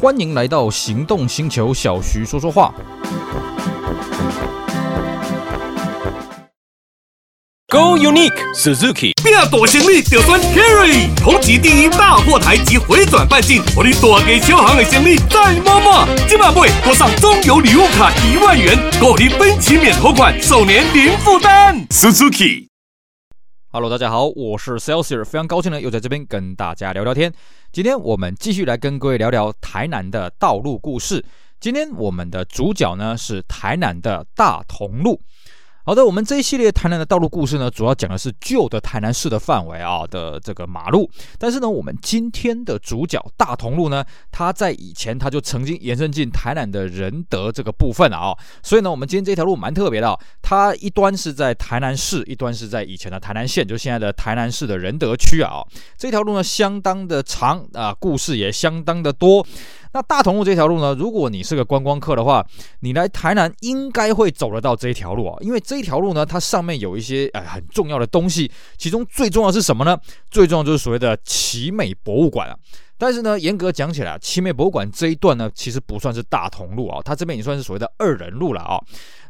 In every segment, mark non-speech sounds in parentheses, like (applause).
欢迎来到行动星球，小徐说说话。Go Unique Suzuki，变大行李就选 Carry，同级第一大货台及回转半径，我的大给小行的行李再摸摸。今晚会多上中油礼物卡一万元，购你分期免头款，首年零负担。Suzuki。Hello，大家好，我是 Celsius，非常高兴呢，又在这边跟大家聊聊天。今天我们继续来跟各位聊聊台南的道路故事。今天我们的主角呢是台南的大同路。好的，我们这一系列台南的道路故事呢，主要讲的是旧的台南市的范围啊的这个马路。但是呢，我们今天的主角大同路呢，它在以前它就曾经延伸进台南的仁德这个部分啊。所以呢，我们今天这条路蛮特别的，它一端是在台南市，一端是在以前的台南县，就现在的台南市的仁德区啊。这条路呢，相当的长啊，故事也相当的多。那大同路这条路呢，如果你是个观光客的话，你来台南应该会走得到这一条路啊，因为这一条路呢，它上面有一些哎很重要的东西，其中最重要是什么呢？最重要就是所谓的奇美博物馆啊。但是呢，严格讲起来，奇美博物馆这一段呢，其实不算是大同路啊，它这边也算是所谓的二人路了啊。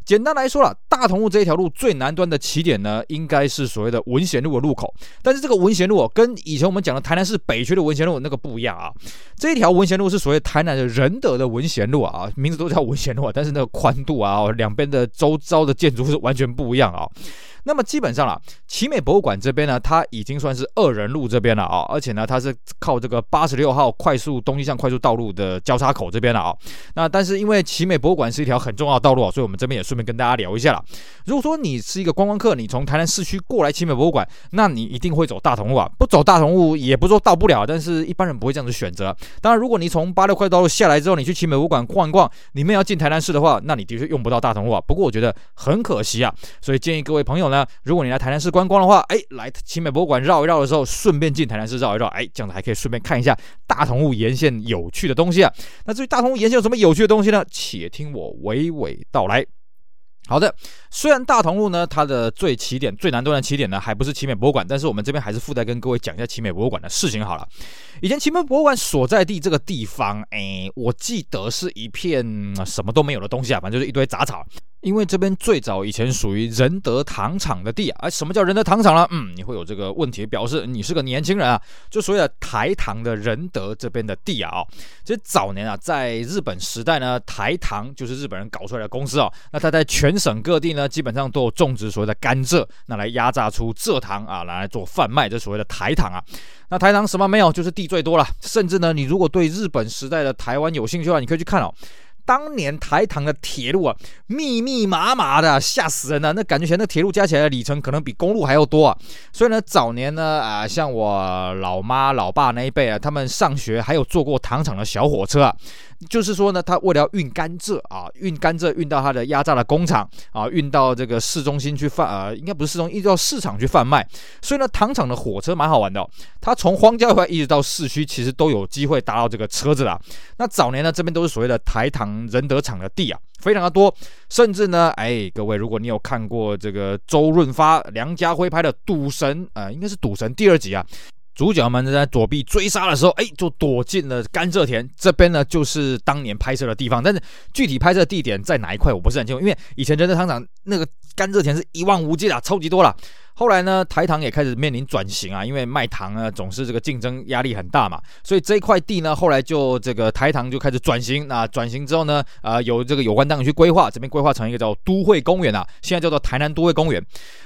简单来说啦，大同路这一条路最南端的起点呢，应该是所谓的文贤路的路口。但是这个文贤路哦，跟以前我们讲的台南市北区的文贤路那个不一样啊。这一条文贤路是所谓台南的仁德的文贤路啊，名字都叫文贤路啊，但是那个宽度啊，两边的周遭的建筑是完全不一样啊。那么基本上啦，奇美博物馆这边呢，它已经算是二仁路这边了啊，而且呢，它是靠这个八十六号快速东西向快速道路的交叉口这边了啊。那但是因为奇美博物馆是一条很重要的道路啊，所以我们这边也顺跟大家聊一下啦。如果说你是一个观光客，你从台南市区过来奇美博物馆，那你一定会走大同路啊。不走大同路也不是说到不了，但是一般人不会这样子选择。当然，如果你从八六快道路下来之后，你去奇美博物馆逛一逛，你们要进台南市的话，那你的确用不到大同路啊。不过我觉得很可惜啊，所以建议各位朋友呢。如果你来台南市观光的话，哎，来奇美博物馆绕一绕的时候，顺便进台南市绕一绕，哎，这样子还可以顺便看一下大同路沿线有趣的东西啊。那至于大同路沿线有什么有趣的东西呢？且听我娓娓道来。好的，虽然大同路呢，它的最起点、最南端的起点呢，还不是奇美博物馆，但是我们这边还是附带跟各位讲一下奇美博物馆的事情好了。以前奇美博物馆所在地这个地方，哎，我记得是一片什么都没有的东西啊，反正就是一堆杂草。因为这边最早以前属于仁德糖厂的地啊，哎，什么叫仁德糖厂呢？嗯，你会有这个问题，表示你是个年轻人啊。就所谓的台糖的仁德这边的地啊，哦其实早年啊，在日本时代呢，台糖就是日本人搞出来的公司啊。那它在全省各地呢，基本上都有种植所谓的甘蔗，那来压榨出蔗糖啊，来做贩卖，这所谓的台糖啊。那台糖什么没有？就是地最多了。甚至呢，你如果对日本时代的台湾有兴趣的话，你可以去看哦。当年台糖的铁路啊，密密麻麻的，吓死人了。那感觉全那铁路加起来的里程可能比公路还要多啊。所以呢，早年呢，啊、像我老妈、老爸那一辈啊，他们上学还有坐过糖厂的小火车啊。就是说呢，他为了要运甘蔗啊，运甘蔗运到他的压榨的工厂啊，运到这个市中心去贩，呃，应该不是市中心，运到市场去贩卖。所以呢，糖厂的火车蛮好玩的哦，它从荒郊外一直到市区，其实都有机会搭到这个车子啦。那早年呢，这边都是所谓的台糖仁德厂的地啊，非常的多。甚至呢，哎，各位，如果你有看过这个周润发、梁家辉拍的《赌神》啊，呃，应该是《赌神》第二集啊。主角们在躲避追杀的时候，哎，就躲进了甘蔗田。这边呢，就是当年拍摄的地方。但是具体拍摄地点在哪一块，我不是很清楚。因为以前仁德糖厂那个甘蔗田是一望无际的，超级多了。后来呢，台糖也开始面临转型啊，因为卖糖呢总是这个竞争压力很大嘛，所以这一块地呢，后来就这个台糖就开始转型。那转型之后呢，呃，有这个有关当局去规划，这边规划成一个叫都会公园啊，现在叫做台南都会公园。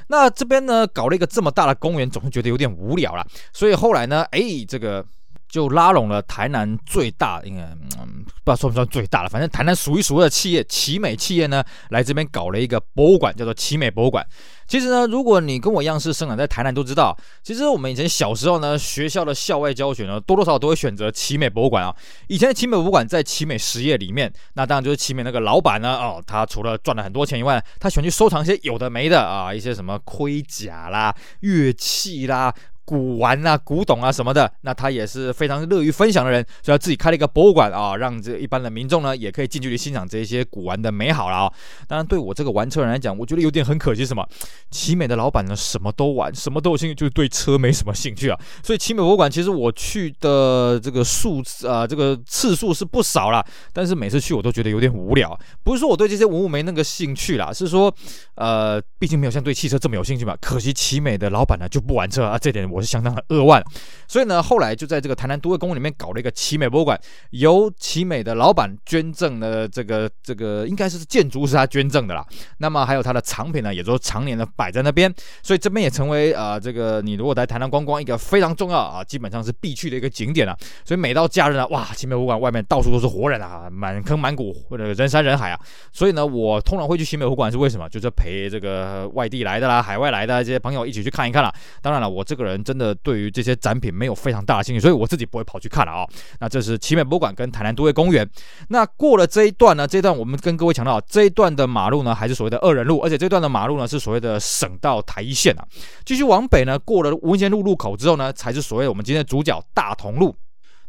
那这边呢，搞了一个这么大的公园，总是觉得有点无聊了，所以后来呢，哎，这个。就拉拢了台南最大，应该嗯，不知道算不算最大了，反正台南数一数二的企业奇美企业呢，来这边搞了一个博物馆，叫做奇美博物馆。其实呢，如果你跟我一样是生长在台南，都知道，其实我们以前小时候呢，学校的校外教学呢，多多少少都会选择奇美博物馆啊。以前的奇美博物馆在奇美实业里面，那当然就是奇美那个老板呢，哦，他除了赚了很多钱以外，他喜欢去收藏一些有的没的啊，一些什么盔甲啦、乐器啦。古玩啊、古董啊什么的，那他也是非常乐于分享的人，所以他自己开了一个博物馆啊，让这一般的民众呢也可以近距离欣赏这些古玩的美好了啊。当然，对我这个玩车人来讲，我觉得有点很可惜，什么？奇美的老板呢，什么都玩，什么都有兴趣，就是对车没什么兴趣啊。所以奇美博物馆其实我去的这个数次啊，这个次数是不少啦，但是每次去我都觉得有点无聊。不是说我对这些文物没那个兴趣啦，是说呃，毕竟没有像对汽车这么有兴趣嘛。可惜奇美的老板呢就不玩车啊，这点我是相当的扼腕。所以呢，后来就在这个台南都会公园里面搞了一个奇美博物馆，由奇美的老板捐赠的这个这个应该是建筑是他捐赠的啦。那么还有他的藏品呢，也都常年的摆在那边，所以这边也成为啊、呃、这个你如果来台南观光一个非常重要啊，基本上是必去的一个景点了。所以每到假日呢，哇，奇美博物馆外面到处都是活人啊，满坑满谷或者人山人海啊。所以呢，我通常会去奇美博物馆是为什么？就是陪这个外地来的啦、海外来的这些朋友一起去看一看啦。当然了，我这个人真的对于这些展品没有非常大的兴趣，所以我自己不会跑去看了啊、哦。那这是奇美博物馆跟台南都会公园。那过了这一段呢，这一段我们跟各位强调，这一段的马路呢还是所谓的二人路，而且这段的马路呢是所谓的省道台一线啊。继续往北呢，过了文贤路路口之后呢，才是所谓我们今天的主角大同路。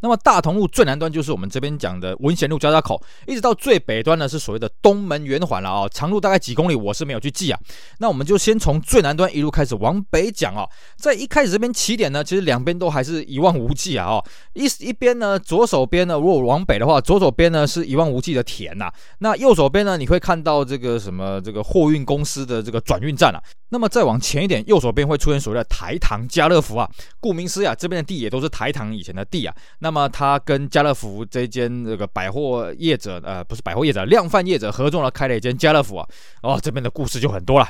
那么大同路最南端就是我们这边讲的文贤路交叉口，一直到最北端呢是所谓的东门圆环了啊，长路大概几公里，我是没有去记啊。那我们就先从最南端一路开始往北讲啊，在一开始这边起点呢，其实两边都还是一望无际啊哦，一一边呢左手边呢，如果往北的话，左手边呢是一望无际的田呐，那右手边呢你会看到这个什么这个货运公司的这个转运站啊。那么再往前一点，右手边会出现所谓的台糖家乐福啊。顾名思义啊，这边的地也都是台糖以前的地啊。那么它跟家乐福这间这个百货业者，呃，不是百货业者，量贩业者合作了，开了一间家乐福啊。哦，这边的故事就很多了。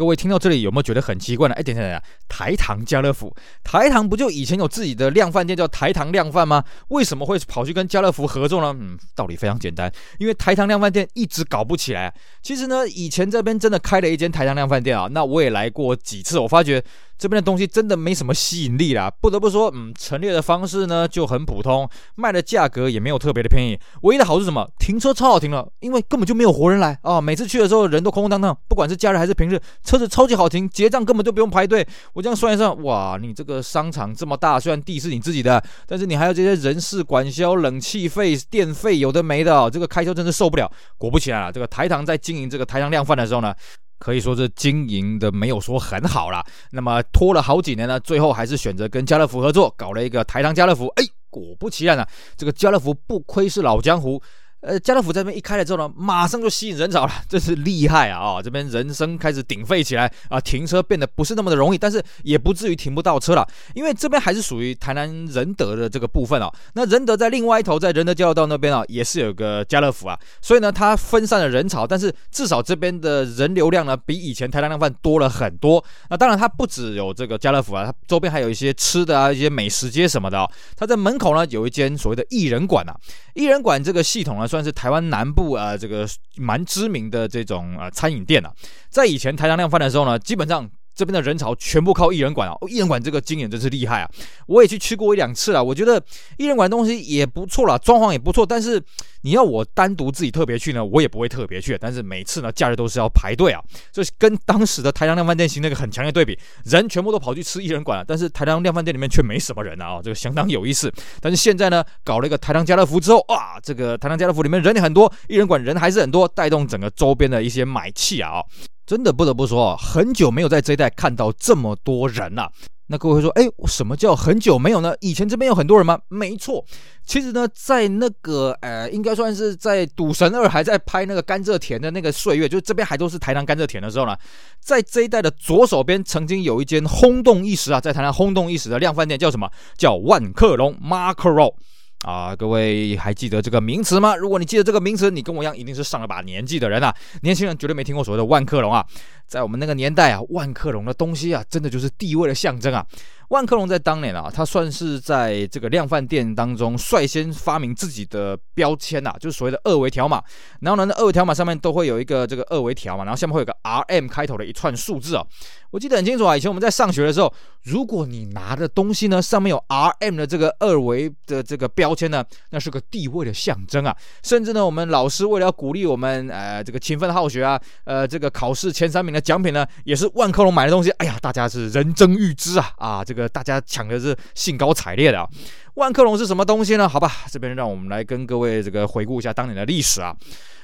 各位听到这里有没有觉得很奇怪呢？哎，等等等，台糖家乐福，台糖不就以前有自己的量饭店叫台糖量饭吗？为什么会跑去跟家乐福合作呢？嗯，道理非常简单，因为台糖量饭店一直搞不起来。其实呢，以前这边真的开了一间台糖量饭店啊，那我也来过几次，我发觉。这边的东西真的没什么吸引力啦，不得不说，嗯，陈列的方式呢就很普通，卖的价格也没有特别的便宜。唯一的好是什么？停车超好停了，因为根本就没有活人来啊、每次去的时候人都空空荡荡，不管是假日还是平日，车子超级好停，结账根本就不用排队。我这样算一算，哇，你这个商场这么大，虽然地是你自己的，但是你还有这些人事管销、冷气费、电费，有的没的、这个开销真是受不了。果不其然啊，这个台糖在经营这个台糖量贩的时候呢。可以说是经营的没有说很好了，那么拖了好几年呢，最后还是选择跟家乐福合作，搞了一个台糖家乐福。哎，果不其然啊，这个家乐福不亏是老江湖。呃，家乐福这边一开了之后呢，马上就吸引人潮了，真是厉害啊！啊、这边人声开始鼎沸起来啊，停车变得不是那么的容易，但是也不至于停不到车了，因为这边还是属于台南仁德的这个部分啊、哦。那仁德在另外一头，在仁德交流道那边啊，也是有个家乐福啊，所以呢，它分散了人潮，但是至少这边的人流量呢，比以前台南量贩多了很多。那当然，它不只有这个家乐福啊，它周边还有一些吃的啊，一些美食街什么的、哦。它在门口呢，有一间所谓的艺人馆啊，艺人馆这个系统呢。算是台湾南部啊，这个蛮知名的这种啊餐饮店啊，在以前台糖量贩的时候呢，基本上。这边的人潮全部靠艺人馆啊！艺人馆这个经营真是厉害啊！我也去吃过一两次了，我觉得艺人馆东西也不错啦，装潢也不错。但是你要我单独自己特别去呢，我也不会特别去。但是每次呢，假日都是要排队啊，就是跟当时的台糖量饭店形成一个很强烈对比，人全部都跑去吃艺人馆了，但是台糖量饭店里面却没什么人啊，这个相当有意思。但是现在呢，搞了一个台糖家乐福之后，啊，这个台糖家乐福里面人也很多，艺人馆人还是很多，带动整个周边的一些买气啊。真的不得不说啊，很久没有在这一带看到这么多人了。那各位会说，哎，什么叫很久没有呢？以前这边有很多人吗？没错，其实呢，在那个呃，应该算是在《赌神二》还在拍那个甘蔗田的那个岁月，就是这边还都是台糖甘蔗田的时候呢，在这一带的左手边，曾经有一间轰动一时啊，在台南轰动一时的量贩店，叫什么？叫万客隆 Macro。啊，各位还记得这个名词吗？如果你记得这个名词，你跟我一样一定是上了把年纪的人啊。年轻人绝对没听过所谓的万客隆啊。在我们那个年代啊，万客隆的东西啊，真的就是地位的象征啊。万客隆在当年啊，它算是在这个量贩店当中率先发明自己的标签呐、啊，就是所谓的二维条码。然后呢，那二维条码上面都会有一个这个二维条嘛，然后下面会有个 RM 开头的一串数字啊。我记得很清楚啊，以前我们在上学的时候，如果你拿的东西呢，上面有 RM 的这个二维的这个标签呢，那是个地位的象征啊。甚至呢，我们老师为了要鼓励我们呃这个勤奋好学啊，呃这个考试前三名的奖品呢，也是万客隆买的东西。哎呀，大家是人争欲知啊啊这个。个大家抢的是兴高采烈的啊。万客隆是什么东西呢？好吧，这边让我们来跟各位这个回顾一下当年的历史啊。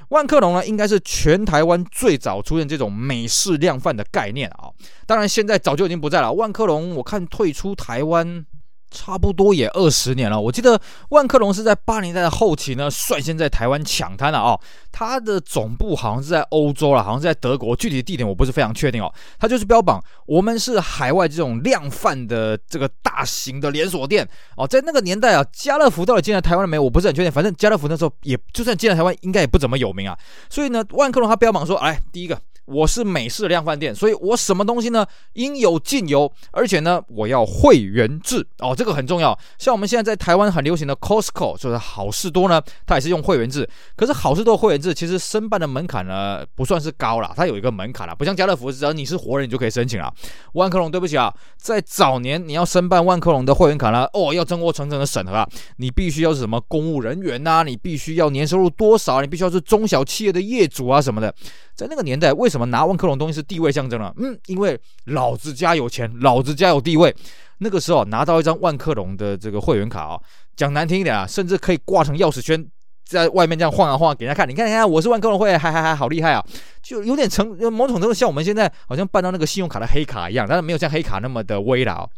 万客隆呢，应该是全台湾最早出现这种美式量贩的概念啊。当然，现在早就已经不在了。万客隆，我看退出台湾。差不多也二十年了。我记得万客隆是在八零年代的后期呢，率先在台湾抢滩了哦。它的总部好像是在欧洲了，好像是在德国，具体的地点我不是非常确定哦。它就是标榜我们是海外这种量贩的这个大型的连锁店哦。在那个年代啊，家乐福到底进来台湾了没有？我不是很确定。反正家乐福那时候也就算进来台湾，应该也不怎么有名啊。所以呢，万客隆它标榜说，哎，第一个。我是美式量贩店，所以我什么东西呢？应有尽有，而且呢，我要会员制哦，这个很重要。像我们现在在台湾很流行的 Costco，就是好事多呢，它也是用会员制。可是好事多会员制其实申办的门槛呢不算是高啦，它有一个门槛啦，不像家乐福，只要你是活人你就可以申请了。万客隆，对不起啊，在早年你要申办万客隆的会员卡呢，哦，要经过层层的审核啊，你必须要是什么公务人员呐、啊，你必须要年收入多少，你必须要是中小企业的业主啊什么的。在那个年代，为什么拿万客隆东西是地位象征呢？嗯，因为老子家有钱，老子家有地位。那个时候拿到一张万客隆的这个会员卡啊，讲难听一点啊，甚至可以挂成钥匙圈，在外面这样晃啊晃，给人家看。你看，你看，我是万客隆会员，还还还好厉害啊！就有点成某种程度像我们现在好像办到那个信用卡的黑卡一样，但是没有像黑卡那么的威了。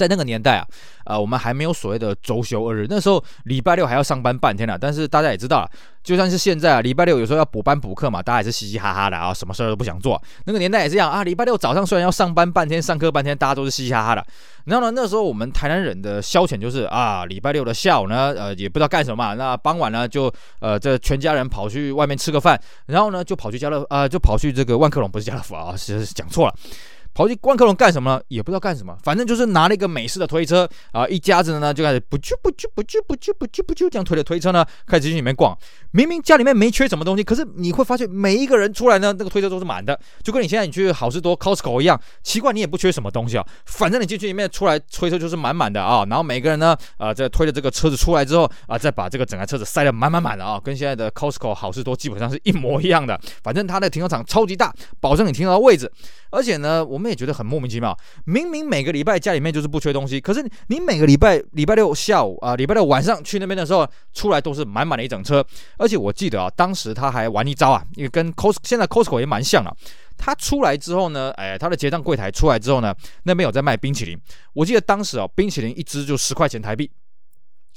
在那个年代啊，呃，我们还没有所谓的周休二日，那时候礼拜六还要上班半天呢。但是大家也知道，就算是现在啊，礼拜六有时候要补班补课嘛，大家也是嘻嘻哈哈的啊，什么事儿都不想做。那个年代也是这样啊，礼拜六早上虽然要上班半天，上课半天，大家都是嘻嘻哈哈的。然后呢，那时候我们台南人的消遣就是啊，礼拜六的下午呢，呃，也不知道干什么，那傍晚呢，就呃，这全家人跑去外面吃个饭，然后呢，就跑去家乐啊、呃，就跑去这个万客隆，不是家乐福啊，是讲错了。跑去关克隆干什么呢？也不知道干什么，反正就是拿了一个美式的推车啊，一家子呢就开始不就不就不就不就不就不就这样推着推车呢，开始去里面逛。明明家里面没缺什么东西，可是你会发现每一个人出来呢，那个推车都是满的，就跟你现在你去好市多 Costco 一样。奇怪，你也不缺什么东西啊，反正你进去里面出来推车就是满满的啊。然后每个人呢，啊，在推着这个车子出来之后啊，再把这个整台车子塞得满满满的啊，跟现在的 Costco 好市多基本上是一模一样的。反正它的停车场超级大，保证你停到位置。而且呢，我们也觉得很莫名其妙。明明每个礼拜家里面就是不缺东西，可是你每个礼拜礼拜六下午啊，礼拜六晚上去那边的时候，出来都是满满的一整车。而且我记得啊，当时他还玩一招啊，因为跟 cos 现在 Costco 也蛮像了。他出来之后呢，哎，他的结账柜台出来之后呢，那边有在卖冰淇淋。我记得当时啊，冰淇淋一支就十块钱台币。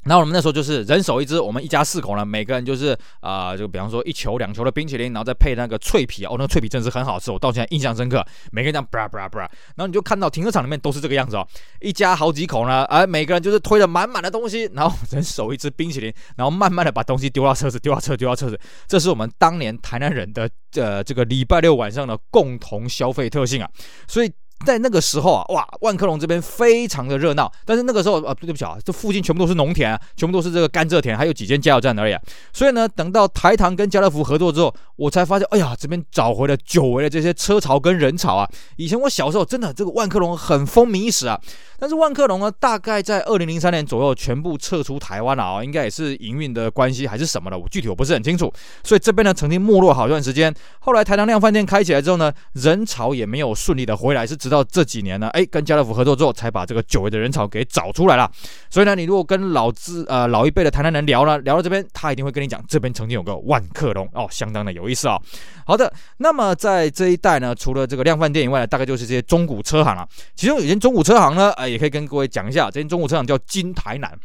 然后我们那时候就是人手一只，我们一家四口呢，每个人就是啊、就比方说一球两球的冰淇淋，然后再配那个脆皮哦，那个脆皮真是很好吃，我到现在印象深刻。每个人这样布拉布拉布拉，然后你就看到停车场里面都是这个样子哦，一家好几口呢，哎，每个人就是推着满满的东西，然后人手一只冰淇淋，然后慢慢的把东西丢到车子，丢到车，丢到车子。这是我们当年台南人的呃这个礼拜六晚上的共同消费特性啊，所以。在那个时候啊，哇，万客隆这边非常的热闹。但是那个时候啊，对不起啊，这附近全部都是农田啊，全部都是这个甘蔗田，还有几间加油站而已啊。所以呢，等到台糖跟家乐福合作之后，我才发现，哎呀，这边找回了久违的这些车潮跟人潮啊。以前我小时候真的这个万客隆很风靡一时啊。但是万客隆呢，大概在二零零三年左右全部撤出台湾了啊，应该也是营运的关系还是什么的，我具体我不是很清楚。所以这边呢，曾经没落好一段时间。后来台糖量饭店开起来之后呢，人潮也没有顺利的回来，是直到这几年呢，哎，跟家乐福合作之后，才把这个久违的人潮给找出来了。所以呢，你如果跟老资呃老一辈的台南人聊呢，聊到这边，他一定会跟你讲，这边曾经有个万客隆哦，相当的有意思啊、哦。好的，那么在这一带呢，除了这个量贩店以外呢，大概就是这些中古车行了。其中有一间中古车行呢，哎。也可以跟各位讲一下，这间中古车行叫金台南，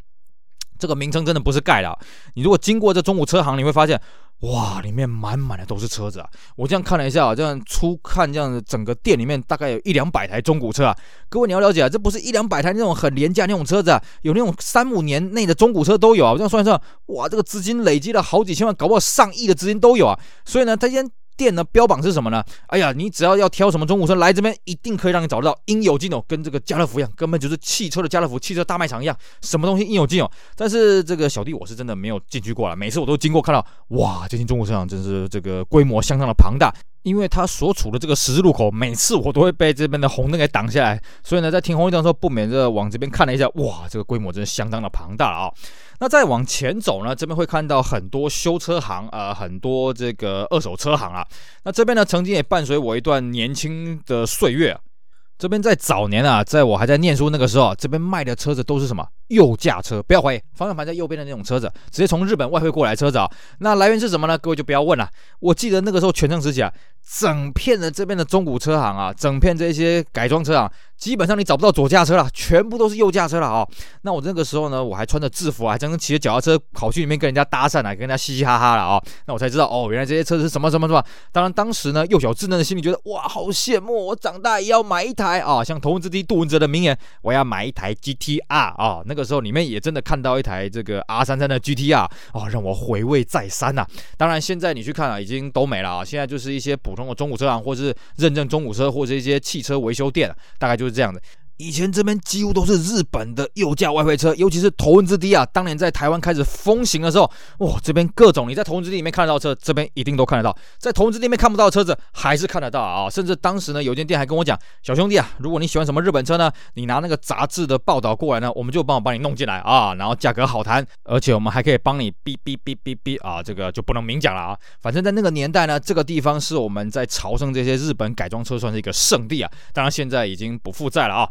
这个名称真的不是盖的。你如果经过这中古车行，你会发现，哇，里面满满的都是车子啊！我这样看了一下，这样初看这样整个店里面大概有一两百台中古车啊。各位你要了解啊，这不是一两百台那种很廉价那种车子啊，有那种三五年内的中古车都有啊。我这样算一算，哇，这个资金累积了好几千万，搞不好上亿的资金都有啊。所以呢，他先。店呢，标榜是什么呢？哎呀，你只要要挑什么中古车来这边，一定可以让你找得到，应有尽有，跟这个家乐福一样，根本就是汽车的家乐福、汽车大卖场一样，什么东西应有尽有。但是这个小弟我是真的没有进去过了，每次我都经过看到，哇，这间中古车厂真是这个规模相当的庞大。因为他所处的这个十字路口，每次我都会被这边的红灯给挡下来，所以呢，在停红绿灯的时候，不免的往这边看了一下，哇，这个规模真是相当的庞大啊、那再往前走呢，这边会看到很多修车行啊、很多这个二手车行啊。那这边呢，曾经也伴随我一段年轻的岁月。这边在早年啊，在我还在念书那个时候，这边卖的车子都是什么右驾车？不要怀疑，方向盘在右边的那种车子，直接从日本外汇过来车子啊。那来源是什么呢？各位就不要问了。我记得那个时候全盛时期啊，整片的这边的中古车行啊，整片这些改装车行。基本上你找不到左驾车了，全部都是右驾车了啊、那我那个时候呢，我还穿着制服啊，还真骑着脚踏车跑去里面跟人家搭讪啊，跟人家嘻嘻哈哈了啊、那我才知道哦，原来这些车子是什么什么什么。当然当时呢，幼小稚嫩的心里觉得哇，好羡慕，我长大也要买一台啊！像头文字 D 杜文泽的名言，我要买一台 GTR 啊、那个时候里面也真的看到一台这个 R 三三的 GTR 啊、哦，让我回味再三呐、当然现在你去看啊，已经都没了啊！现在就是一些普通的中古车行，或者是认证中古车，或者一些汽车维修店，大概就是这样的。以前这边几乎都是日本的右驾外汇车，尤其是头文字 D 啊，当年在台湾开始风行的时候，哇，这边各种你在头文字 D 里面看得到车，这边一定都看得到；在头文字 D 里面看不到的车子，还是看得到啊！甚至当时呢，有间店还跟我讲，小兄弟啊，如果你喜欢什么日本车呢，你拿那个杂志的报道过来呢，我们就帮我帮你弄进来啊，然后价格好谈，而且我们还可以帮你哔哔哔哔哔啊，这个就不能明讲了啊。反正在那个年代呢，这个地方是我们在朝圣这些日本改装车算是一个圣地啊。当然现在已经不复在了啊。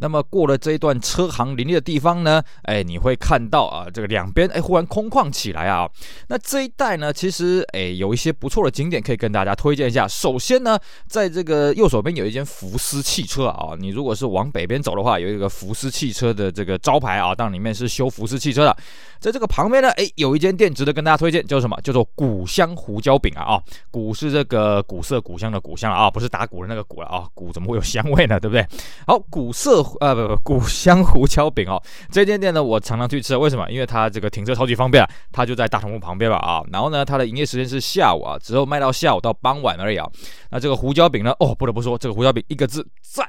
那么过了这一段车行林立的地方呢，哎，你会看到啊，这个两边哎忽然空旷起来啊。那这一带呢，其实哎有一些不错的景点可以跟大家推荐一下。首先呢，在这个右手边有一间福斯汽车啊，你如果是往北边走的话，有一个福斯汽车的这个招牌啊，当里面是修福斯汽车的。在这个旁边呢，哎，有一间店值得跟大家推荐，叫什么？叫做古香胡椒饼啊啊，古是这个古色古香的古香啊，不是打鼓的那个鼓了啊，鼓怎么会有香味呢？对不对？好，古色。呃不不，古香胡椒饼哦，这间店呢，我常常去吃，为什么？因为它这个停车超级方便，它就在大同路旁边吧啊。然后呢，它的营业时间是下午啊，只有卖到下午到傍晚而已啊。那这个胡椒饼呢，哦，不得不说，这个胡椒饼一个字赞。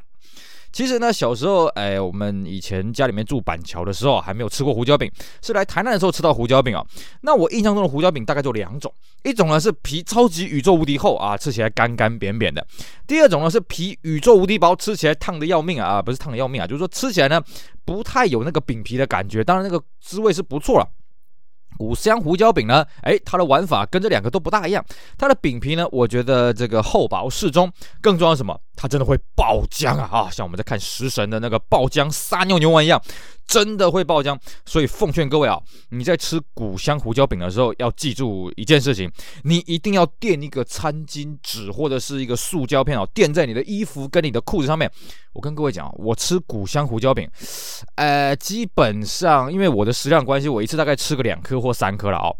其实呢，小时候，哎，我们以前家里面住板桥的时候，还没有吃过胡椒饼，是来台南的时候吃到胡椒饼啊。那我印象中的胡椒饼大概就两种，一种呢是皮超级宇宙无敌厚啊，吃起来干干扁扁的；第二种呢是皮宇宙无敌薄，吃起来烫的要命啊，啊，不是烫的要命啊，就是说吃起来呢不太有那个饼皮的感觉，当然那个滋味是不错了。五香胡椒饼呢，哎，它的玩法跟这两个都不大一样。它的饼皮呢，我觉得这个厚薄适中。更重要什么？它真的会爆浆啊！啊，像我们在看食神的那个爆浆撒尿牛丸一样，真的会爆浆。所以奉劝各位啊，你在吃古香胡椒饼的时候，要记住一件事情：你一定要垫一个餐巾纸或者是一个塑胶片啊，垫在你的衣服跟你的裤子上面。我跟各位讲，我吃古香胡椒饼，呃，基本上因为我的食量关系，我一次大概吃个两颗或三颗了啊。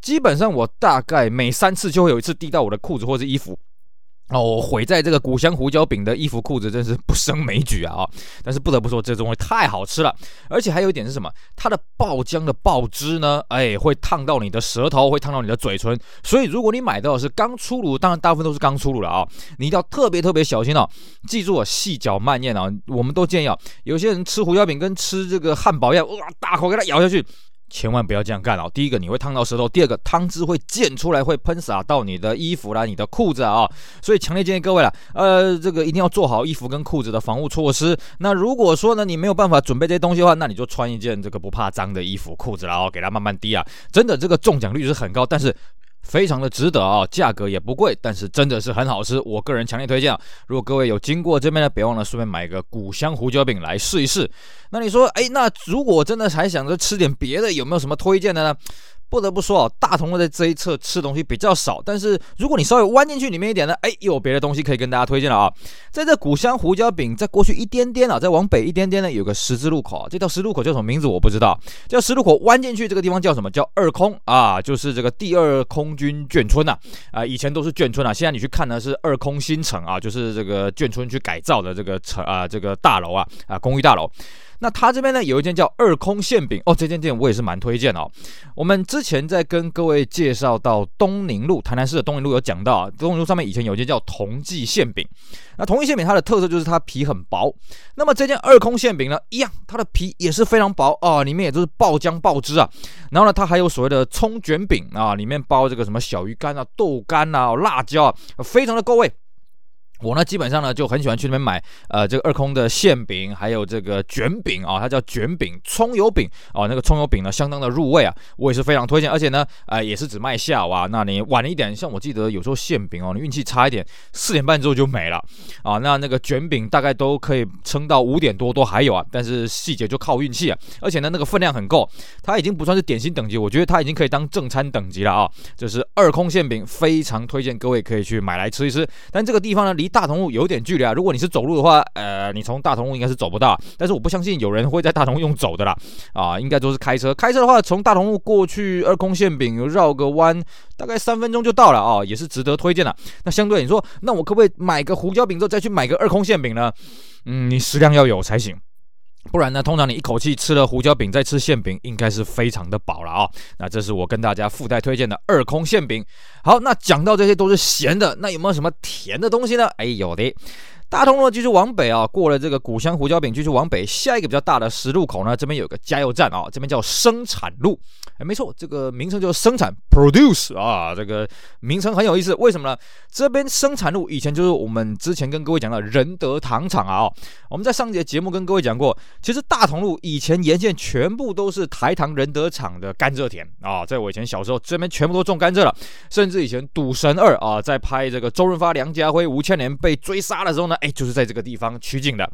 基本上我大概每三次就会有一次滴到我的裤子或者衣服。哦，我毁在这个古香胡椒饼的衣服裤子真是不胜枚举啊！但是不得不说，这东西太好吃了，而且还有一点是什么？它的爆浆的爆汁呢，哎，会烫到你的舌头，会烫到你的嘴唇。所以如果你买到的是刚出炉，当然大部分都是刚出炉了啊，你一定要特别特别小心哦。记住啊，细嚼慢咽啊。我们都建议啊，有些人吃胡椒饼跟吃这个汉堡一样，哇，大口给它咬下去。千万不要这样干哦！第一个你会烫到舌头，第二个汤汁会溅出来，会喷洒到你的衣服啦、你的裤子啊、所以强烈建议各位了，呃，这个一定要做好衣服跟裤子的防护措施。那如果说呢，你没有办法准备这些东西的话，那你就穿一件这个不怕脏的衣服、裤子，然后给它慢慢滴啊！真的，这个中奖率是很高，但是。非常的值得啊，价格也不贵，但是真的是很好吃，我个人强烈推荐。如果各位有经过这边呢，别忘了顺便买个古香胡椒饼来试一试。那你说，哎，那如果真的还想着吃点别的，有没有什么推荐的呢？不得不说啊，大同路在这一侧吃东西比较少，但是如果你稍微弯进去里面一点呢，哎，又有别的东西可以跟大家推荐了啊。在这古香胡椒饼再过去一点点啊，再往北一点点呢，有个十字路口啊，这条十字路口叫什么名字我不知道，叫十字路口弯进去这个地方叫什么？叫二空啊，就是这个第二空军眷村呐啊，啊，以前都是眷村啊，现在你去看呢是二空新城啊，就是这个眷村去改造的这个城啊，这个大楼啊啊，公寓大楼。那他这边呢有一间叫二空馅饼哦，这间店我也是蛮推荐哦。我们之前在跟各位介绍到东宁路，台南市的东宁路有讲到啊，东宁路上面以前有一间叫同济馅饼。那同济馅饼它的特色就是它皮很薄。那么这间二空馅饼呢，一样，它的皮也是非常薄啊，里面也都是爆浆爆汁啊。然后呢，它还有所谓的葱卷饼啊，里面包这个什么小鱼干啊、豆干啊、辣椒啊，非常的够味。我呢，基本上呢就很喜欢去那边买，呃，这个二空的馅饼，还有这个卷饼啊，它叫卷饼，葱油饼哦，那个葱油饼呢相当的入味啊，我也是非常推荐，而且呢，呃，也是只卖下午啊，那你晚一点，像我记得有时候馅饼哦，你运气差一点，四点半之后就没了啊，那那个卷饼大概都可以撑到五点多都还有啊，但是细节就靠运气啊，而且呢那个分量很够，它已经不算是点心等级，我觉得它已经可以当正餐等级了啊，这是二空馅饼，非常推荐各位可以去买来吃一吃，但这个地方呢离。大同路有点距离啊，如果你是走路的话，呃，你从大同路应该是走不到，但是我不相信有人会在大同路用走的啦，啊，应该都是开车。开车的话，从大同路过去二空馅饼，绕个弯，大概三分钟就到了啊，也是值得推荐的。那相对你说，那我可不可以买个胡椒饼之后再去买个二空馅饼呢？嗯，你食量要有才行。不然呢，通常你一口气吃了胡椒饼再吃馅饼，应该是非常的饱了啊、那这是我跟大家附带推荐的二空馅饼。好，那讲到这些都是咸的，那有没有什么甜的东西呢？哎，有的。大同路继续往北啊，过了这个古香胡椒饼，继续往北，下一个比较大的十路口呢，这边有个加油站啊，这边叫生产路。哎，没错，这个名称就是生产 （produce） 啊，这个名称很有意思。为什么呢？这边生产路以前就是我们之前跟各位讲的仁德糖厂啊。我们在上节节目跟各位讲过，其实大同路以前沿线全部都是台糖仁德厂的甘蔗田啊。在我以前小时候，这边全部都种甘蔗了，甚至以前《赌神二》啊，在拍这个周润发、梁家辉、吴千莲被追杀的时候呢。哎，就是在这个地方取景的。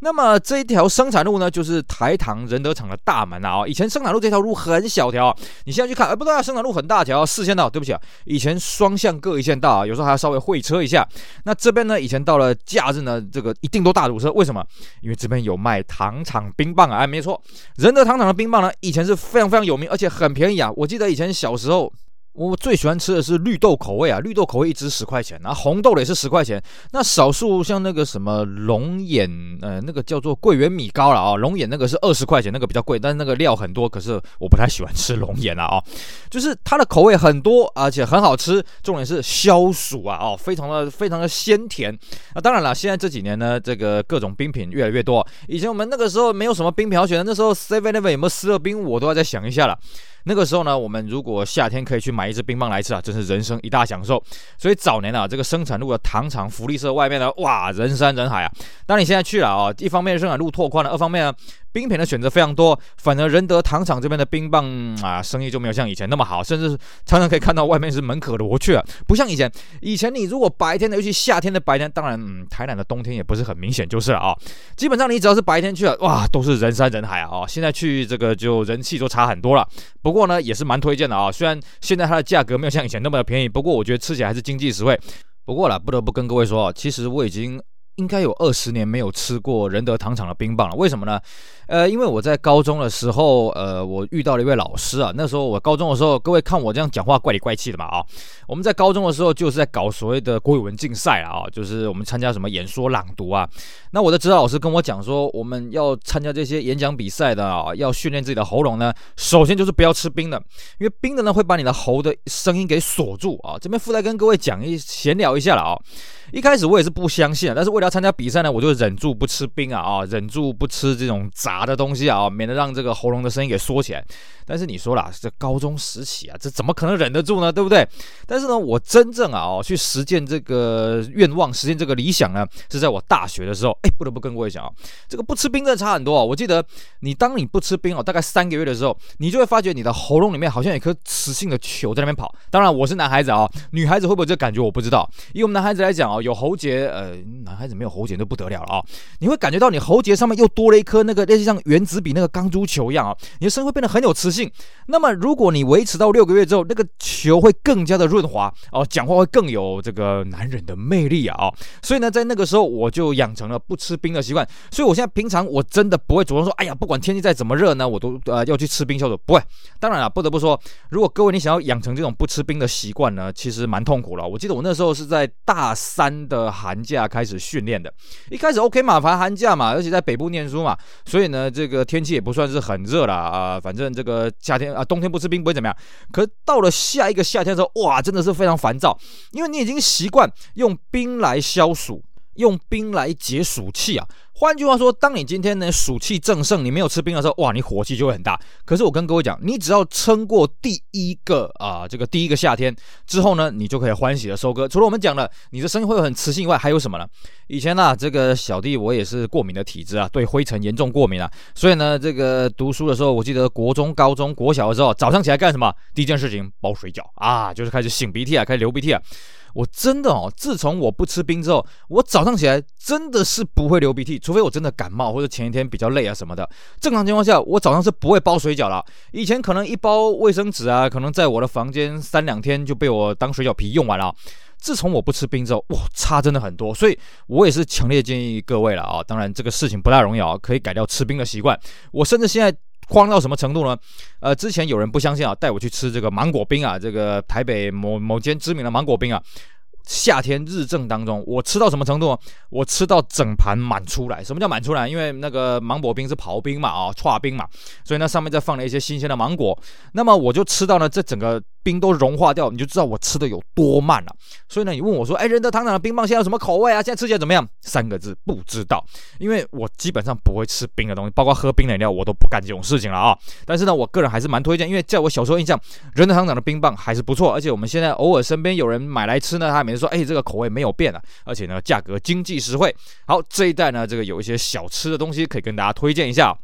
那么这一条生产路呢，就是台糖仁德厂的大门啊。以前生产路这条路很小条，你现在去看，哎，不对啊，生产路很大条，四线道。对不起啊，以前双向各一线道啊，有时候还要稍微会车一下。那这边呢，以前到了假日呢，这个一定都大堵车。为什么？因为这边有卖糖厂冰棒啊。哎，没错，仁德糖厂的冰棒呢，以前是非常非常有名，而且很便宜啊。我记得以前小时候。我最喜欢吃的是绿豆口味啊，绿豆口味一支十块钱，然后红豆的也是十块钱。那少数像那个什么龙眼，呃，那个叫做桂圆米糕了啊，龙眼那个是二十块钱，那个比较贵，但是那个料很多，可是我不太喜欢吃龙眼了啊。就是它的口味很多，而且很好吃，重点是消暑啊，哦，非常的非常的鲜甜。那当然了，现在这几年呢，这个各种冰品越来越多。以前我们那个时候没有什么冰品好选，那时候 Seven Eleven 有没有思乐冰，我都要再想一下了。那个时候呢，我们如果夏天可以去买一支冰棒来吃啊，真是人生一大享受。所以早年啊，这个生产路的糖厂福利社外面呢，哇，人山人海啊。当你现在去了啊，一方面生产路拓宽了，二方面呢。冰品的选择非常多，反而仁德糖厂这边的冰棒啊，生意就没有像以前那么好，甚至常常可以看到外面是门可罗雀，不像以前。以前你如果白天的，尤其夏天的白天，当然，嗯，台南的冬天也不是很明显，就是了啊。基本上你只要是白天去了，哇，都是人山人海啊。现在去这个就人气就差很多了。不过呢，也是蛮推荐的啊。虽然现在它的价格没有像以前那么的便宜，不过我觉得吃起来还是经济实惠。不过啦，不得不跟各位说，其实我已经。应该有二十年没有吃过仁德糖厂的冰棒了，为什么呢？呃，因为我在高中的时候，呃，我遇到了一位老师啊。那时候我高中的时候，各位看我这样讲话怪里怪气的嘛啊。我们在高中的时候就是在搞所谓的国语文竞赛啊，就是我们参加什么演说朗读啊。那我的指导老师跟我讲说，我们要参加这些演讲比赛的啊，要训练自己的喉咙呢，首先就是不要吃冰的，因为冰的呢会把你的喉的声音给锁住啊。这边附带跟各位讲一闲聊一下了啊。一开始我也是不相信啊，但是为了要参加比赛呢，我就忍住不吃冰啊啊，忍住不吃这种杂炸的东西啊，免得让这个喉咙的声音给缩起来。但是你说啦，这高中时期啊，这怎么可能忍得住呢？对不对？但是呢，我真正啊哦去实践这个愿望，实现这个理想呢，是在我大学的时候。哎，不得不跟各位讲啊，这个不吃冰真的差很多啊。我记得你当你不吃冰哦，大概三个月的时候，你就会发觉你的喉咙里面好像有一颗磁性的球在那边跑。当然我是男孩子啊，女孩子会不会这感觉我不知道。以我们男孩子来讲啊。有喉结，呃，男孩子没有喉结就不得了了啊！你会感觉到你喉结上面又多了一颗那个类似像原子笔那个钢珠球一样啊，你的声音会变得很有磁性。那么如果你维持到六个月之后，那个球会更加的润滑哦，讲话会更有这个男人的魅力啊！所以呢，在那个时候我就养成了不吃冰的习惯。所以我现在平常我真的不会主动说，哎呀，不管天气再怎么热呢，我都呃要去吃冰消毒。不会。当然了，不得不说，如果各位你想要养成这种不吃冰的习惯呢，其实蛮痛苦了。我记得我那时候是在大三。的寒假开始训练的，一开始 OK 嘛，反正寒假嘛，而且在北部念书嘛，所以呢，这个天气也不算是很热啦啊、反正这个夏天啊，冬天不吃冰不会怎么样。可到了下一个夏天的时候，哇，真的是非常烦躁，因为你已经习惯用冰来消暑。用冰来解暑气啊。换句话说，当你今天呢暑气正盛，你没有吃冰的时候，哇，你火气就会很大。可是我跟各位讲，你只要撑过第一个啊、这个第一个夏天之后呢，你就可以欢喜的收割。除了我们讲了你的声音会有很磁性以外，还有什么呢？以前呢、啊，这个小弟我也是过敏的体质啊，对灰尘严重过敏啊。所以呢，这个读书的时候，我记得国中、高中、国小的时候，早上起来干什么？第一件事情包水饺啊，就是开始擤鼻涕啊，开始流鼻涕啊。我真的哦，自从我不吃冰之后，我早上起来真的是不会流鼻涕，除非我真的感冒或者前一天比较累啊什么的。正常情况下，我早上是不会包水饺了。以前可能一包卫生纸啊，可能在我的房间三两天就被我当水饺皮用完了。自从我不吃冰之后，哇，差真的很多。所以我也是强烈建议各位了啊，当然这个事情不大容易啊，可以改掉吃冰的习惯。我甚至现在。(laughs) 慌到什么程度呢？呃，之前有人不相信啊，带我去吃这个芒果冰啊，这个台北某某间知名的芒果冰啊，夏天日正当中，我吃到什么程度？我吃到整盘满出来。什么叫满出来？因为那个芒果冰是刨冰嘛，啊，剉冰嘛，所以呢上面再放了一些新鲜的芒果。那么我就吃到了，这整个。冰都融化掉，你就知道我吃的有多慢了。所以呢，你问我说：“哎，仁德糖厂的冰棒现在有什么口味啊？现在吃起来怎么样？”三个字，不知道。因为我基本上不会吃冰的东西，包括喝冰饮料，我都不干这种事情了啊。但是呢，我个人还是蛮推荐，因为在我小时候印象，仁德糖厂的冰棒还是不错。而且我们现在偶尔身边有人买来吃呢，他每次说：“哎，这个口味没有变啊，而且呢，价格经济实惠。”好，这一代呢，这个有一些小吃的东西可以跟大家推荐一下。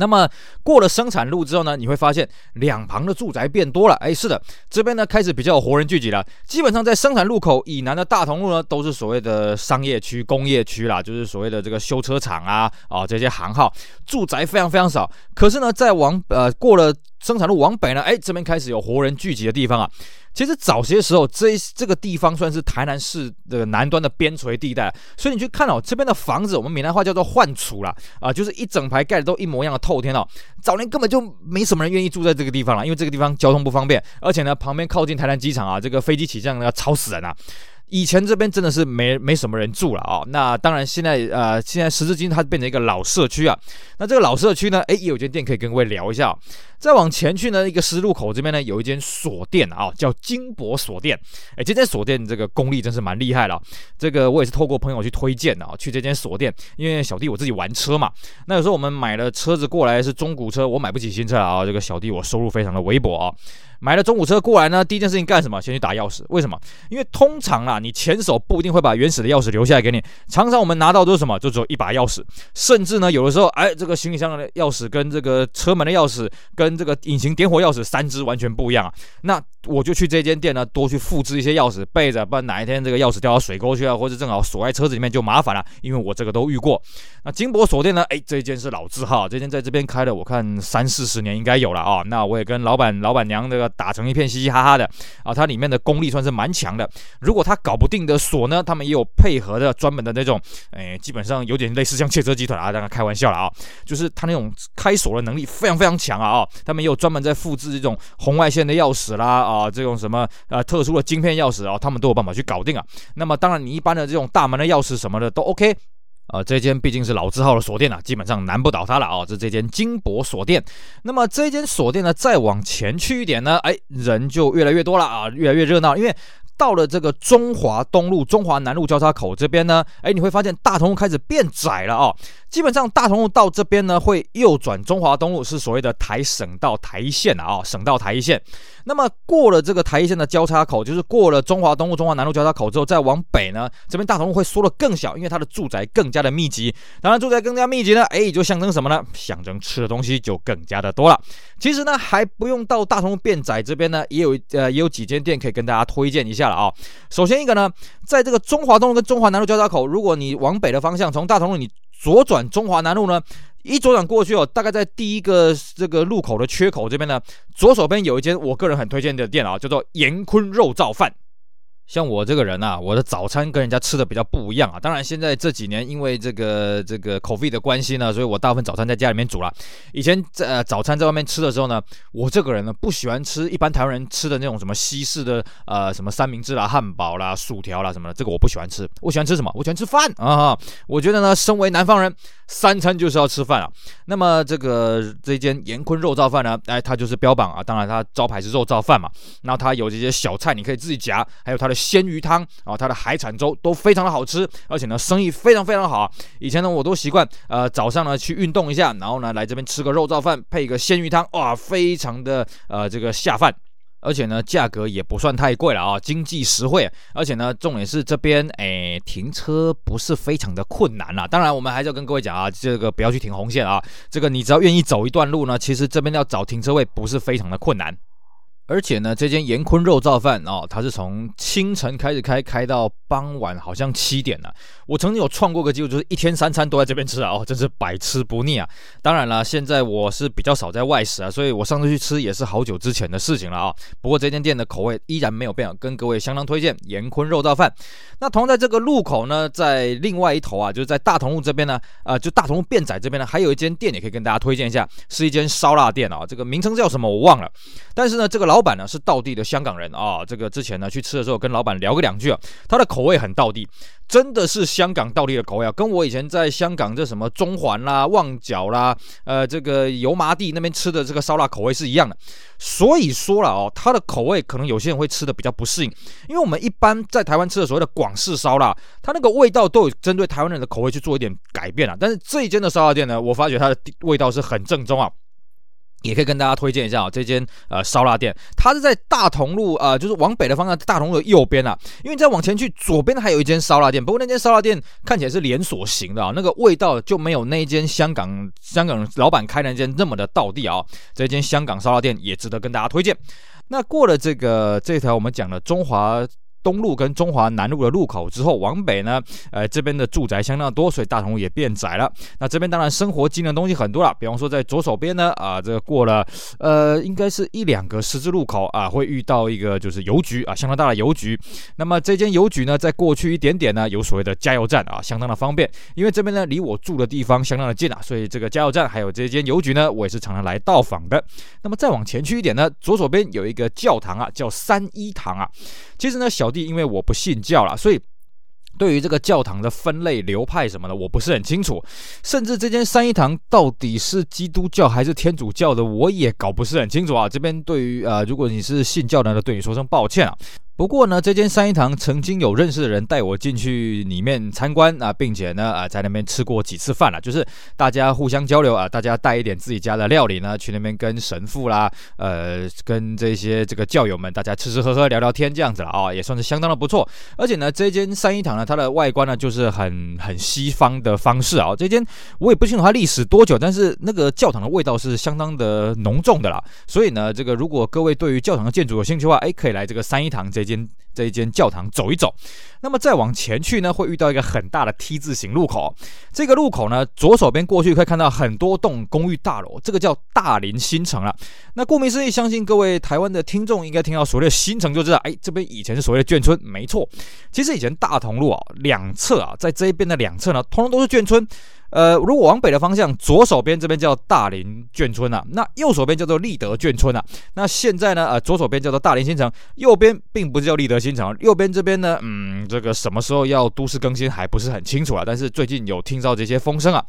那么过了生产路之后呢，你会发现两旁的住宅变多了。哎，是的，这边呢开始比较有活人聚集了。基本上在生产路口以南的大同路呢，都是所谓的商业区、工业区啦，就是所谓的这个修车厂啊啊这些行号，住宅非常非常少。可是呢，在往呃过了生产路往北呢，哎，这边开始有活人聚集的地方啊。其实早些时候，这这个地方算是台南市的南端的边陲地带，所以你去看哦，这边的房子，我们闽南话叫做换厝啦，啊，就是一整排盖的都一模一样的透天哦。早年根本就没什么人愿意住在这个地方了，因为这个地方交通不方便，而且呢，旁边靠近台南机场啊，这个飞机起降要吵死人啊。以前这边真的是没没什么人住了啊、那当然现在呃，现在时至今日它变成一个老社区啊。那这个老社区呢，诶，也有间店可以跟各位聊一下。再往前去呢，一个十字路口这边呢，有一间锁店啊，叫金箔锁店。诶，这间锁店这个功力真是蛮厉害了。这个我也是透过朋友去推荐的啊，去这间锁店，因为小弟我自己玩车嘛。那有时候我们买了车子过来是中古车，我买不起新车啊。这个小弟我收入非常的微薄啊。买了中古车过来呢，第一件事情干什么？先去打钥匙。为什么？因为通常啊，你前手不一定会把原始的钥匙留下来给你。常常我们拿到都是什么？就只有一把钥匙。甚至呢，有的时候，哎，这个行李箱的钥匙跟这个车门的钥匙跟这个隐形点火钥匙三支完全不一样啊。那我就去这间店呢，多去复制一些钥匙备着，不然哪一天这个钥匙掉到水沟去啊，或者正好锁在车子里面就麻烦了。因为我这个都遇过。那金箔锁店呢？哎，这一间是老字号，这间在这边开了，我看三四十年应该有了啊。那我也跟老板、老板娘这个打成一片，嘻嘻哈哈的啊。它里面的功力算是蛮强的。如果他搞不定的锁呢，他们也有配合的专门的那种，哎，基本上有点类似像汽车集团啊，当然开玩笑了啊，就是他那种开锁的能力非常非常强啊啊。他们也有专门在复制这种红外线的钥匙啦啊，这种什么呃特殊的晶片钥匙啊，他们都有办法去搞定啊。那么当然，你一般的这种大门的钥匙什么的都 OK。啊，这间毕竟是老字号的锁店啊，基本上难不倒他了啊。这是这间金箔锁店。那么这间锁店呢，再往前去一点呢，哎，人就越来越多了啊，越来越热闹，因为。到了这个中华东路、中华南路交叉口这边呢，哎，你会发现大同路开始变窄了啊、哦。基本上大同路到这边呢，会右转中华东路，是所谓的台省道台一线啊、哦，省道台一线。那么过了这个台一线的交叉口，就是过了中华东路、中华南路交叉口之后，再往北呢，这边大同路会缩得更小，因为它的住宅更加的密集。当然，住宅更加密集呢，哎，就象征什么呢？象征吃的东西就更加的多了。其实呢，还不用到大同路变窄这边呢，也有呃也有几间店可以跟大家推荐一下啊、首先一个呢，在这个中华东路跟中华南路交叉口，如果你往北的方向从大同路你左转中华南路呢，一左转过去哦，大概在第一个这个路口的缺口这边呢，左手边有一间我个人很推荐的店啊，叫做严坤肉燥饭。像我这个人啊，我的早餐跟人家吃的比较不一样啊。当然，现在这几年因为这个这个 COVI 的关系呢，所以我大部分早餐在家里面煮了。以前在、呃、早餐在外面吃的时候呢，我这个人呢不喜欢吃一般台湾人吃的那种什么西式的呃什么三明治啦、汉堡啦、薯条啦什么的，这个我不喜欢吃。我喜欢吃什么？我喜欢吃饭啊！我觉得呢，身为南方人，三餐就是要吃饭啊。那么这个这间盐坤肉燥饭呢，哎，它就是标榜啊，当然它招牌是肉燥饭嘛。然后它有这些小菜，你可以自己夹，还有它的。鲜鱼汤啊，它的海产粥都非常的好吃，而且呢生意非常非常好。以前呢我都习惯呃早上呢去运动一下，然后呢来这边吃个肉燥饭配一个鲜鱼汤，哇，非常的呃这个下饭。而且呢，价格也不算太贵了啊，经济实惠。而且呢，重点是这边诶，停车不是非常的困难啦。当然，我们还是要跟各位讲啊，这个不要去停红线啊。这个你只要愿意走一段路呢，其实这边要找停车位不是非常的困难。而且呢，这间严坤肉燥饭啊，它是从清晨开始开，开到傍晚，好像七点了。我曾经有创过个记录，就是一天三餐都在这边吃啊，哦，真是百吃不腻啊。当然了，现在我是比较少在外食啊，所以我上次去吃也是好久之前的事情了啊。不过这间店的口味依然没有变，跟各位相当推荐严坤肉燥饭。那同在这个路口呢，在另外一头啊，就是在大同路这边呢，啊、呃，就大同路变仔这边呢，还有一间店也可以跟大家推荐一下，是一间烧腊店啊。这个名称叫什么我忘了，但是呢，这个老板呢是道地的香港人啊，这个之前呢去吃的时候跟老板聊个两句啊，他的口味很道地，真的是香港倒立的口味啊，跟我以前在香港这什么中环啦、旺角啦、呃这个油麻地那边吃的这个烧腊口味是一样的。所以说了哦，它的口味可能有些人会吃的比较不适应，因为我们一般在台湾吃的所谓的广式烧腊，它那个味道都有针对台湾人的口味去做一点改变啊。但是这一间的烧腊店呢，我发觉它的味道是很正宗啊。也可以跟大家推荐一下啊，这间呃烧腊店，它是在大同路呃，就是往北的方向，大同路的右边啊。因为再往前去，左边还有一间烧腊店，不过那间烧腊店看起来是连锁型的啊，那个味道就没有那间香港香港老板开的那间那么的道地啊。这间香港烧腊店也值得跟大家推荐。那过了这个这条我们讲的中华。东路跟中华南路的路口之后往北呢，呃，这边的住宅相当多，所以大同路也变窄了。那这边当然生活机能的东西很多了，比方说在左手边呢，啊，这个过了，呃，应该是一两个十字路口啊，会遇到一个就是邮局啊，相当大的邮局。那么这间邮局呢，再过去一点点呢，有所谓的加油站啊，相当的方便。因为这边呢离我住的地方相当的近啊，所以这个加油站还有这间邮局呢，我也是常常来到访的。那么再往前去一点呢，左手边有一个教堂啊，叫三一堂啊。其实呢，小弟因为我不信教啦，所以对于这个教堂的分类流派什么的，我不是很清楚。甚至这间三一堂到底是基督教还是天主教的，我也搞不是很清楚啊。这边对于呃，如果你是信教的，对你说声抱歉啊。不过呢，这间三一堂曾经有认识的人带我进去里面参观啊，并且呢，啊，在那边吃过几次饭了，就是大家互相交流啊，大家带一点自己家的料理呢，去那边跟神父啦，呃，跟这些这个教友们，大家吃吃喝喝聊聊天这样子了啊，也算是相当的不错。而且呢，这间三一堂呢，它的外观呢，就是很很西方的方式啊。这间我也不清楚它历史多久，但是那个教堂的味道是相当的浓重的啦。所以呢，这个如果各位对于教堂的建筑有兴趣的话，哎，可以来这个三一堂这间。这一间教堂走一走，那么再往前去呢，会遇到一个很大的 T 字形路口。这个路口呢，左手边过去可以看到很多栋公寓大楼，这个叫大林新城了。那顾名思义，相信各位台湾的听众应该听到所谓的新城就知道，哎，这边以前是所谓的眷村，没错。其实以前大同路啊，两侧啊，在这一边的两侧呢，通通都是眷村。呃，如果往北的方向，左手边这边叫大林眷村啊，那右手边叫做立德眷村啊。那现在呢，呃，左手边叫做大林新城，右边并不是叫立德新城。右边这边呢，嗯，这个什么时候要都市更新还不是很清楚啊。但是最近有听到这些风声啊。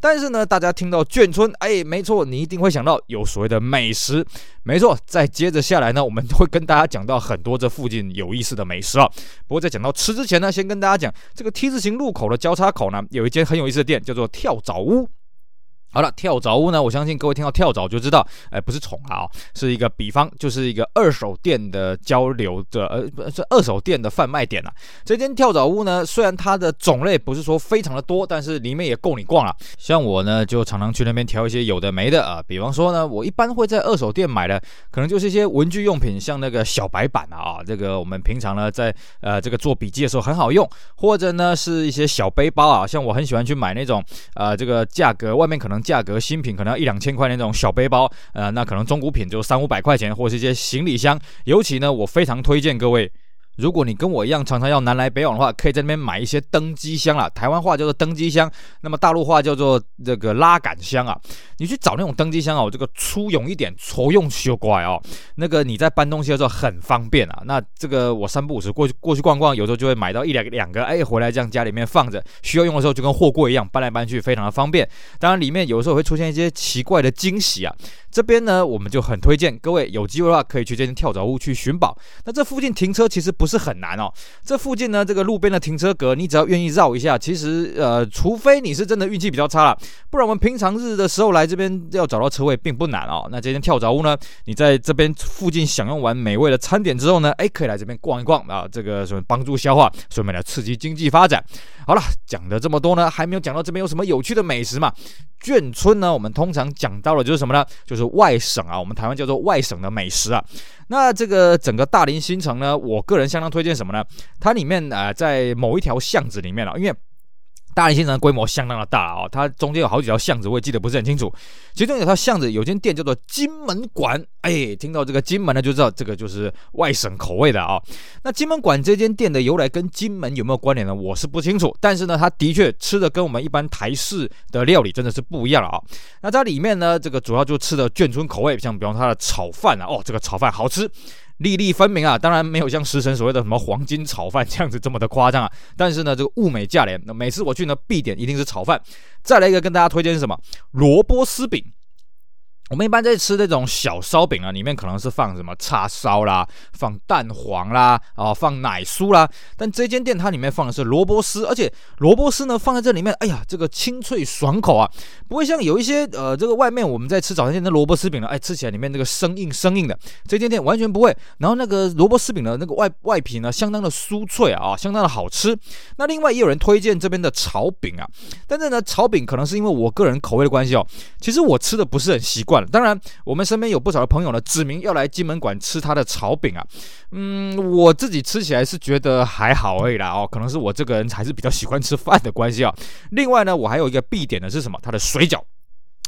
但是呢，大家听到眷村，哎，没错，你一定会想到有所谓的美食，没错。再接着下来呢，我们会跟大家讲到很多这附近有意思的美食啊。不过在讲到吃之前呢，先跟大家讲这个 T 字形路口的交叉口呢，有一间很有意思的店，叫做跳蚤屋。好了，跳蚤屋呢，我相信各位听到跳蚤就知道，哎，不是虫啊、是一个比方，就是一个二手店的交流的，呃，不是二手店的贩卖点啊。这间跳蚤屋呢，虽然它的种类不是说非常的多，但是里面也够你逛了。像我呢，就常常去那边挑一些有的没的啊。比方说呢，我一般会在二手店买的，可能就是一些文具用品，像那个小白板，啊，这个我们平常呢在呃这个做笔记的时候很好用，或者呢是一些小背包啊，像我很喜欢去买那种，呃，这个价格外面可能。价格新品可能要一两千块那种小背包，呃，那可能中古品就三五百块钱，或是一些行李箱。尤其呢，我非常推荐各位。如果你跟我一样常常要南来北往的话，可以在那边买一些登机箱啦。台湾话叫做登机箱，那么大陆话叫做这个拉杆箱啊。你去找那种登机箱哦，这个粗勇一点，粗用修怪哦。那个你在搬东西的时候很方便啊。那这个我三不五时过去过去逛逛，有时候就会买到一两两个，哎，回来这样家里面放着，需要用的时候就跟货柜一样搬来搬去，非常的方便。当然里面有时候会出现一些奇怪的惊喜啊。这边呢，我们就很推荐各位有机会的话可以去这间跳蚤屋去寻宝。那这附近停车其实不。不是很难哦。这附近呢，这个路边的停车格，你只要愿意绕一下，其实呃，除非你是真的运气比较差了，不然我们平常日的时候来这边要找到车位并不难哦。那这间跳蚤屋呢，你在这边附近享用完美味的餐点之后呢，哎，可以来这边逛一逛啊，这个什么帮助消化，顺便来刺激经济发展。好了，讲了这么多呢，还没有讲到这边有什么有趣的美食嘛？眷村呢，我们通常讲到的就是什么呢？就是外省啊，我们台湾叫做外省的美食啊。那这个整个大林新城呢，我个人相当推荐什么呢？它里面啊、在某一条巷子里面啊，因为。大林新城规模相当的大啊、它中间有好几条巷子，我也记得不是很清楚。其中有条巷子有间店叫做金门馆，哎，听到这个金门呢，就知道这个就是外省口味的啊、那金门馆这间店的由来跟金门有没有关联呢？我是不清楚，但是呢，它的确吃的跟我们一般台式的料理真的是不一样了啊、那它里面呢，这个主要就吃的眷村口味，像比方它的炒饭啊，哦，这个炒饭好吃。粒粒分明啊，当然没有像食神所谓的什么黄金炒饭这样子这么的夸张啊。但是呢，这个物美价廉，那每次我去呢，必点一定是炒饭。再来一个跟大家推荐是什么？萝卜丝饼。我们一般在吃这种小烧饼啊，里面可能是放什么叉烧啦，放蛋黄啦，啊，放奶酥啦。但这间店它里面放的是萝卜丝，而且萝卜丝呢放在这里面，哎呀，这个清脆爽口啊，不会像有一些呃这个外面我们在吃早餐店的萝卜丝饼呢，哎，吃起来里面那个生硬生硬的。这间店完全不会。然后那个萝卜丝饼的那个外外皮呢，相当的酥脆啊，啊，相当的好吃。那另外也有人推荐这边的炒饼啊，但是呢，炒饼可能是因为我个人口味的关系哦，其实我吃的不是很习惯。当然，我们身边有不少的朋友呢，指明要来金门馆吃他的炒饼啊。嗯，我自己吃起来是觉得还好而已啦哦，可能是我这个人还是比较喜欢吃饭的关系啊。另外呢，我还有一个必点的是什么？他的水饺。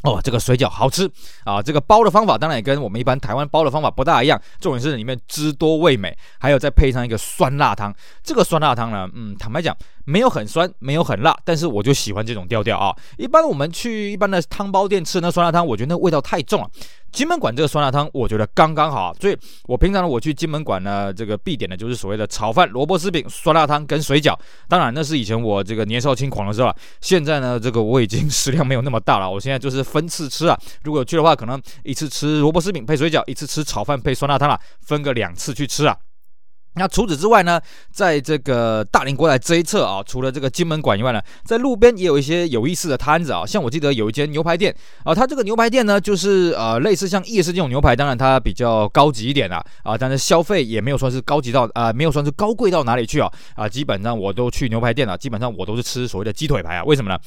哦，这个水饺好吃啊！这个包的方法当然也跟我们一般台湾包的方法不大一样，重点是里面汁多味美，还有再配上一个酸辣汤。这个酸辣汤呢，嗯，坦白讲没有很酸，没有很辣，但是我就喜欢这种调调啊。一般我们去一般的汤包店吃那酸辣汤，我觉得那味道太重了。金门馆这个酸辣汤，我觉得刚刚好，所以我平常呢，我去金门馆呢，这个必点的就是所谓的炒饭、萝卜丝饼、酸辣汤跟水饺。当然，那是以前我这个年少轻狂的时候，现在呢，这个我已经食量没有那么大了，我现在就是分次吃啊。如果去的话，可能一次吃萝卜丝饼配水饺，一次吃炒饭配酸辣汤啊，分个两次去吃啊。那除此之外呢，在这个大林国仔这一侧啊，除了这个金门馆以外呢，在路边也有一些有意思的摊子啊。像我记得有一间牛排店啊，它这个牛排店呢，就是呃类似像夜市这种牛排，当然它比较高级一点啦啊，但是消费也没有算是高级到啊、没有算是高贵到哪里去啊啊，基本上我都去牛排店了，基本上我都是吃所谓的鸡腿排啊。为什么呢？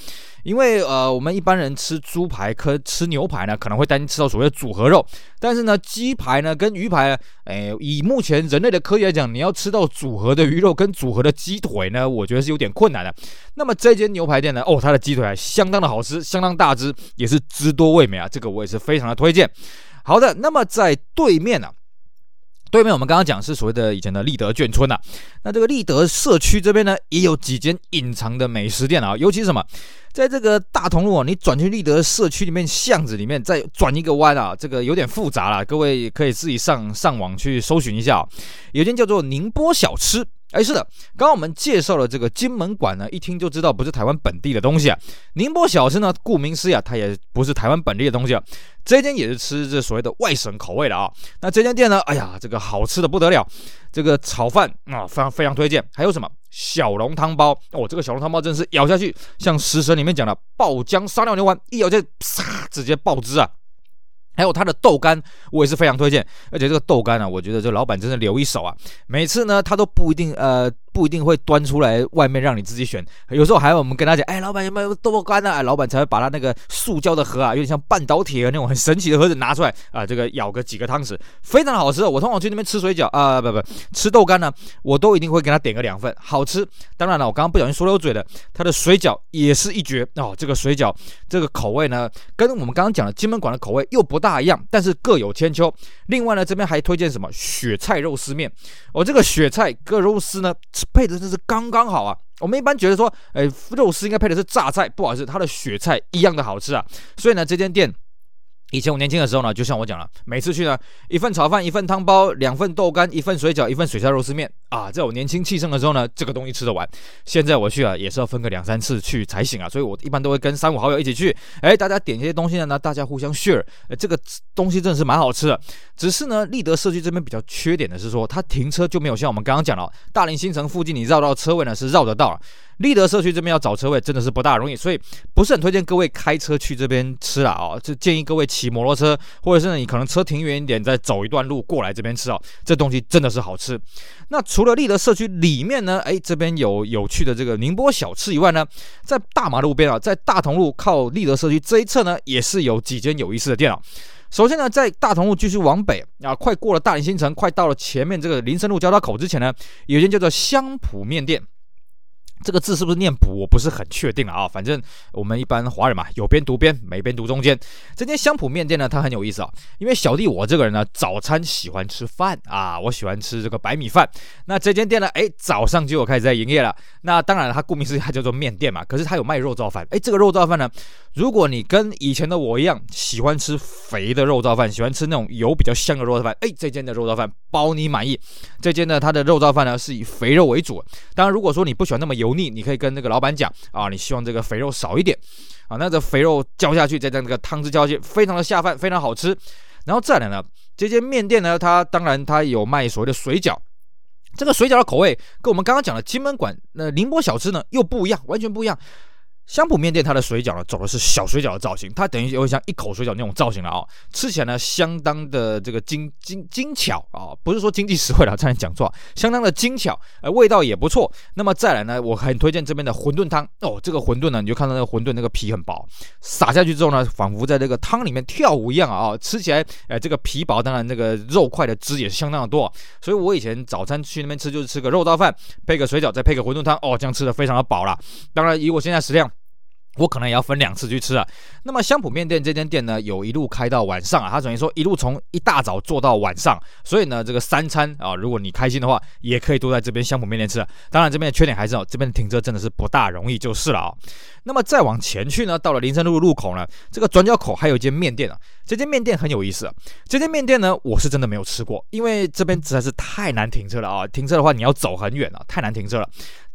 因为呃，我们一般人吃猪排、可吃牛排呢，可能会担心吃到所谓的组合肉，但是呢，鸡排呢跟鱼排，哎，以目前人类的科技来讲，你你要吃到组合的鱼肉跟组合的鸡腿呢，我觉得是有点困难的。那么这间牛排店呢，哦，它的鸡腿还相当的好吃，相当大只，也是汁多味美啊，这个我也是非常的推荐。好的，那么在对面呢、对面我们刚刚讲是所谓的以前的立德眷村呐、啊，那这个立德社区这边呢，也有几间隐藏的美食店啊，尤其是什么？在这个大同路啊，你转去立德社区里面巷子里面，再转一个弯啊，这个有点复杂了，各位可以自己上上网去搜寻一下。有间叫做宁波小吃，哎，是的，刚刚我们介绍了这个金门馆呢，一听就知道不是台湾本地的东西啊。宁波小吃呢，顾名思义啊，它也不是台湾本地的东西啊。这间也是吃这所谓的外省口味的啊。那这间店呢，哎呀，这个好吃的不得了，这个炒饭啊，非常非常推荐。还有什么？小笼汤包哦，这个小笼汤包真是咬下去，像食神里面讲的爆浆撒尿牛丸，一咬就啪，直接爆汁啊！还有它的豆干，我也是非常推荐，而且这个豆干啊，我觉得这老板真的留一手啊，每次呢他都不一定呃。不一定会端出来外面让你自己选，有时候还要我们跟他讲，哎，老板有没有豆干呢？老板才会把他那个塑胶的盒啊，有点像半导体的那种很神奇的盒子拿出来啊，这个舀个几个汤匙，非常好吃。我通常去那边吃水饺啊，不不，吃豆干呢，我都一定会给他点个两份，好吃。当然了，我刚刚不小心说漏嘴了，他的水饺也是一绝哦。这个水饺这个口味呢，跟我们刚刚讲的金门馆的口味又不大一样，但是各有千秋。另外呢，这边还推荐什么雪菜肉丝面，我、哦、这个雪菜跟肉丝呢。配的真是刚刚好啊！我们一般觉得说，哎，肉丝应该配的是榨菜，不好意思，它的雪菜一样的好吃啊。所以呢，这间店以前我年轻的时候呢，就像我讲了，每次去呢，一份炒饭，一份汤包，两份豆干，一份水饺，一份水菜肉丝面啊，在我年轻气盛的时候呢，这个东西吃得完。现在我去啊，也是要分个两三次去才行啊，所以我一般都会跟三五好友一起去，哎，大家点一些东西呢，大家互相 share，这个东西真的是蛮好吃的。只是呢，立德社区这边比较缺点的是说，它停车就没有像我们刚刚讲了，大林新城附近你绕到车位呢是绕得到。立德社区这边要找车位真的是不大容易，所以不是很推荐各位开车去这边吃啦哦，就建议各位骑摩托车，或者是你可能车停远一点，再走一段路过来这边吃哦。这东西真的是好吃。那除了立德社区里面呢，哎，这边有有趣的这个宁波小吃以外呢，在大马路边啊，在大同路靠立德社区这一侧呢，也是有几间有意思的店啊。首先呢，在大同路继续往北啊，快过了大林新城，快到了前面这个林森路交叉口之前呢，有一间叫做香浦面店。这个字是不是念“补”？我不是很确定了啊。反正我们一般华人嘛，有边读边，没边读中间。这间香普面店呢，它很有意思啊。因为小弟我这个人呢，早餐喜欢吃饭啊，我喜欢吃这个白米饭。那这间店呢，哎，早上就有开始在营业了。那当然，它顾名思义，它叫做面店嘛。可是它有卖肉燥饭。哎，这个肉燥饭呢，如果你跟以前的我一样，喜欢吃肥的肉燥饭，喜欢吃那种油比较香的肉燥饭，哎，这间的肉燥饭包你满意。这间呢，它的肉燥饭呢是以肥肉为主。当然，如果说你不喜欢那么油。油腻，你可以跟那个老板讲啊，你希望这个肥肉少一点啊，那这肥肉浇下去，再将这个汤汁浇下去，非常的下饭，非常好吃。然后再来呢，这间面店呢，它当然它有卖所谓的水饺，这个水饺的口味跟我们刚刚讲的金门馆那宁波小吃呢又不一样，完全不一样。香普面店它的水饺呢，走的是小水饺的造型，它等于有点像一口水饺那种造型了啊、吃起来呢相当的这个精精精巧啊、不是说经济实惠了，差点讲错，相当的精巧，呃，味道也不错。那么再来呢，我很推荐这边的馄饨汤哦，这个馄饨呢，你就看到那个馄饨那个皮很薄，撒下去之后呢，仿佛在这个汤里面跳舞一样啊、吃起来呃这个皮薄，当然那个肉块的汁也是相当的多。所以我以前早餐去那边吃就是吃个肉燥饭，配个水饺，再配个馄饨汤，哦，这样吃的非常的饱了。当然以我现在食量。我可能也要分两次去吃啊。那么香普面店这间店呢，有一路开到晚上啊。他等于说一路从一大早做到晚上，所以呢，这个三餐啊，如果你开心的话，也可以都在这边香普面店吃。当然，这边的缺点还是哦，这边停车真的是不大容易，就是了啊。那么再往前去呢，到了林森路路口呢，这个转角口还有一间面店啊。这间面店很有意思啊。这间面店呢，我是真的没有吃过，因为这边实在是太难停车了啊。停车的话，你要走很远啊，太难停车了。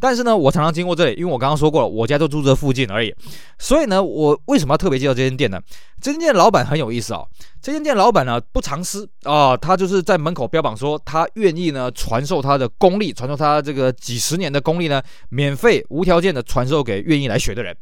但是呢，我常常经过这里，因为我刚刚说过了，我家就住这附近而已。所以呢，我为什么要特别介绍这间店呢？这间店老板很有意思哦。这间店老板呢不藏私啊，他就是在门口标榜说，他愿意呢传授他的功力，传授他这个几十年的功力呢，免费无条件的传授给愿意来学的人。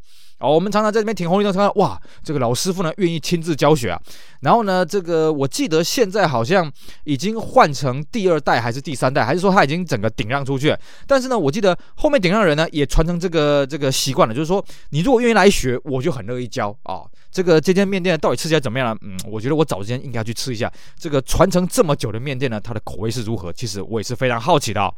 哦，我们常常在这边停红绿灯，看到哇，这个老师傅呢愿意亲自教学啊。然后呢，这个我记得现在好像已经换成第二代还是第三代，还是说他已经整个顶让出去？但是呢，我记得后面顶让人呢也传承这个这个习惯了，就是说你如果愿意来学，我就很乐意教啊、这个这间面店到底吃起来怎么样呢？嗯，我觉得我早之间应该去吃一下这个传承这么久的面店呢，它的口味是如何？其实我也是非常好奇的、哦。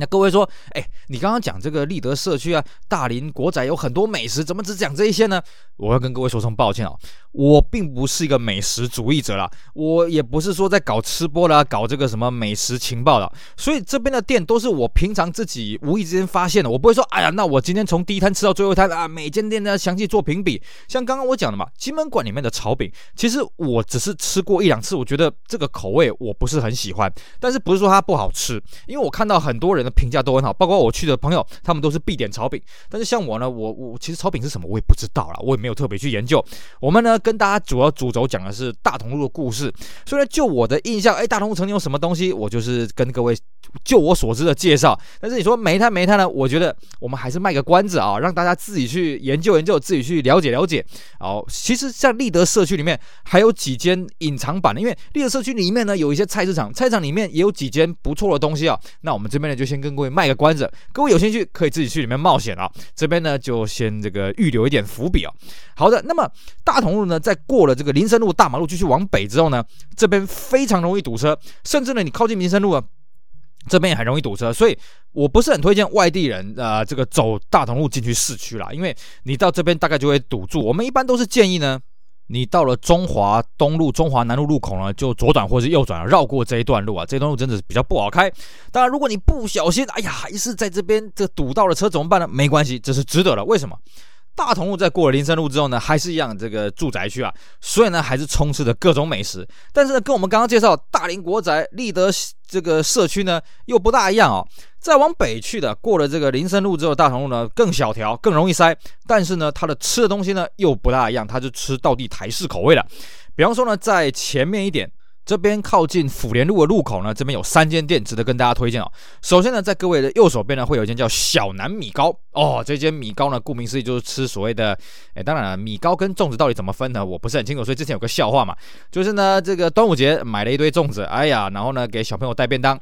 那各位说，哎，你刚刚讲这个立德社区啊，大林国宅有很多美食，怎么只讲这一些呢？我要跟各位说声抱歉啊，我并不是一个美食主义者啦，我也不是说在搞吃播啦，搞这个什么美食情报的，所以这边的店都是我平常自己无意之间发现的，我不会说，哎呀，那我今天从第一摊吃到最后一摊啊，每间店呢详细做评比。像刚刚我讲的嘛，金门馆里面的炒饼，其实我只是吃过一两次，我觉得这个口味我不是很喜欢，但是不是说它不好吃，因为我看到很多人评价都很好，包括我去的朋友，他们都是必点炒饼。但是像我呢，我我其实炒饼是什么，我也不知道啦，我也没有特别去研究。我们呢，跟大家主要主轴讲的是大同路的故事。所以，就我的印象，哎，大同路曾经有什么东西，我就是跟各位就我所知的介绍。但是你说没摊没摊呢？我觉得我们还是卖个关子啊，让大家自己去研究研究，自己去了解了解。哦，其实像立德社区里面还有几间隐藏版的，因为立德社区里面呢有一些菜市场，菜市场里面也有几间不错的东西啊。那我们这边呢就先。跟各位卖个关子，各位有兴趣可以自己去里面冒险啊。这边呢就先这个预留一点伏笔啊。好的，那么大同路呢，在过了这个林森路大马路继续往北之后呢，这边非常容易堵车，甚至呢你靠近林森路啊，这边也很容易堵车。所以我不是很推荐外地人啊、这个走大同路进去市区啦，因为你到这边大概就会堵住。我们一般都是建议呢。你到了中华东路、中华南路路口呢，就左转或是右转，绕过这一段路啊。这段路真的是比较不好开。当然，如果你不小心，哎呀，还是在这边这堵到了车怎么办呢？没关系，这是值得的。为什么？大同路在过了林森路之后呢，还是一样这个住宅区啊，所以呢还是充斥着各种美食。但是呢，跟我们刚刚介绍大林国宅立德这个社区呢又不大一样哦。再往北去的，过了这个林森路之后，大同路呢更小条，更容易塞。但是呢，它的吃的东西呢又不大一样，它就吃道地台式口味的。比方说呢，在前面一点。这边靠近辅联路的路口呢，这边有三间店值得跟大家推荐哦。首先呢，在各位的右手边呢，会有一间叫小南米糕哦。这间米糕呢，顾名思义就是吃所谓的，哎，当然了，米糕跟粽子到底怎么分呢？我不是很清楚。所以之前有个笑话嘛，就是呢，这个端午节买了一堆粽子，哎呀，然后呢，给小朋友带便当。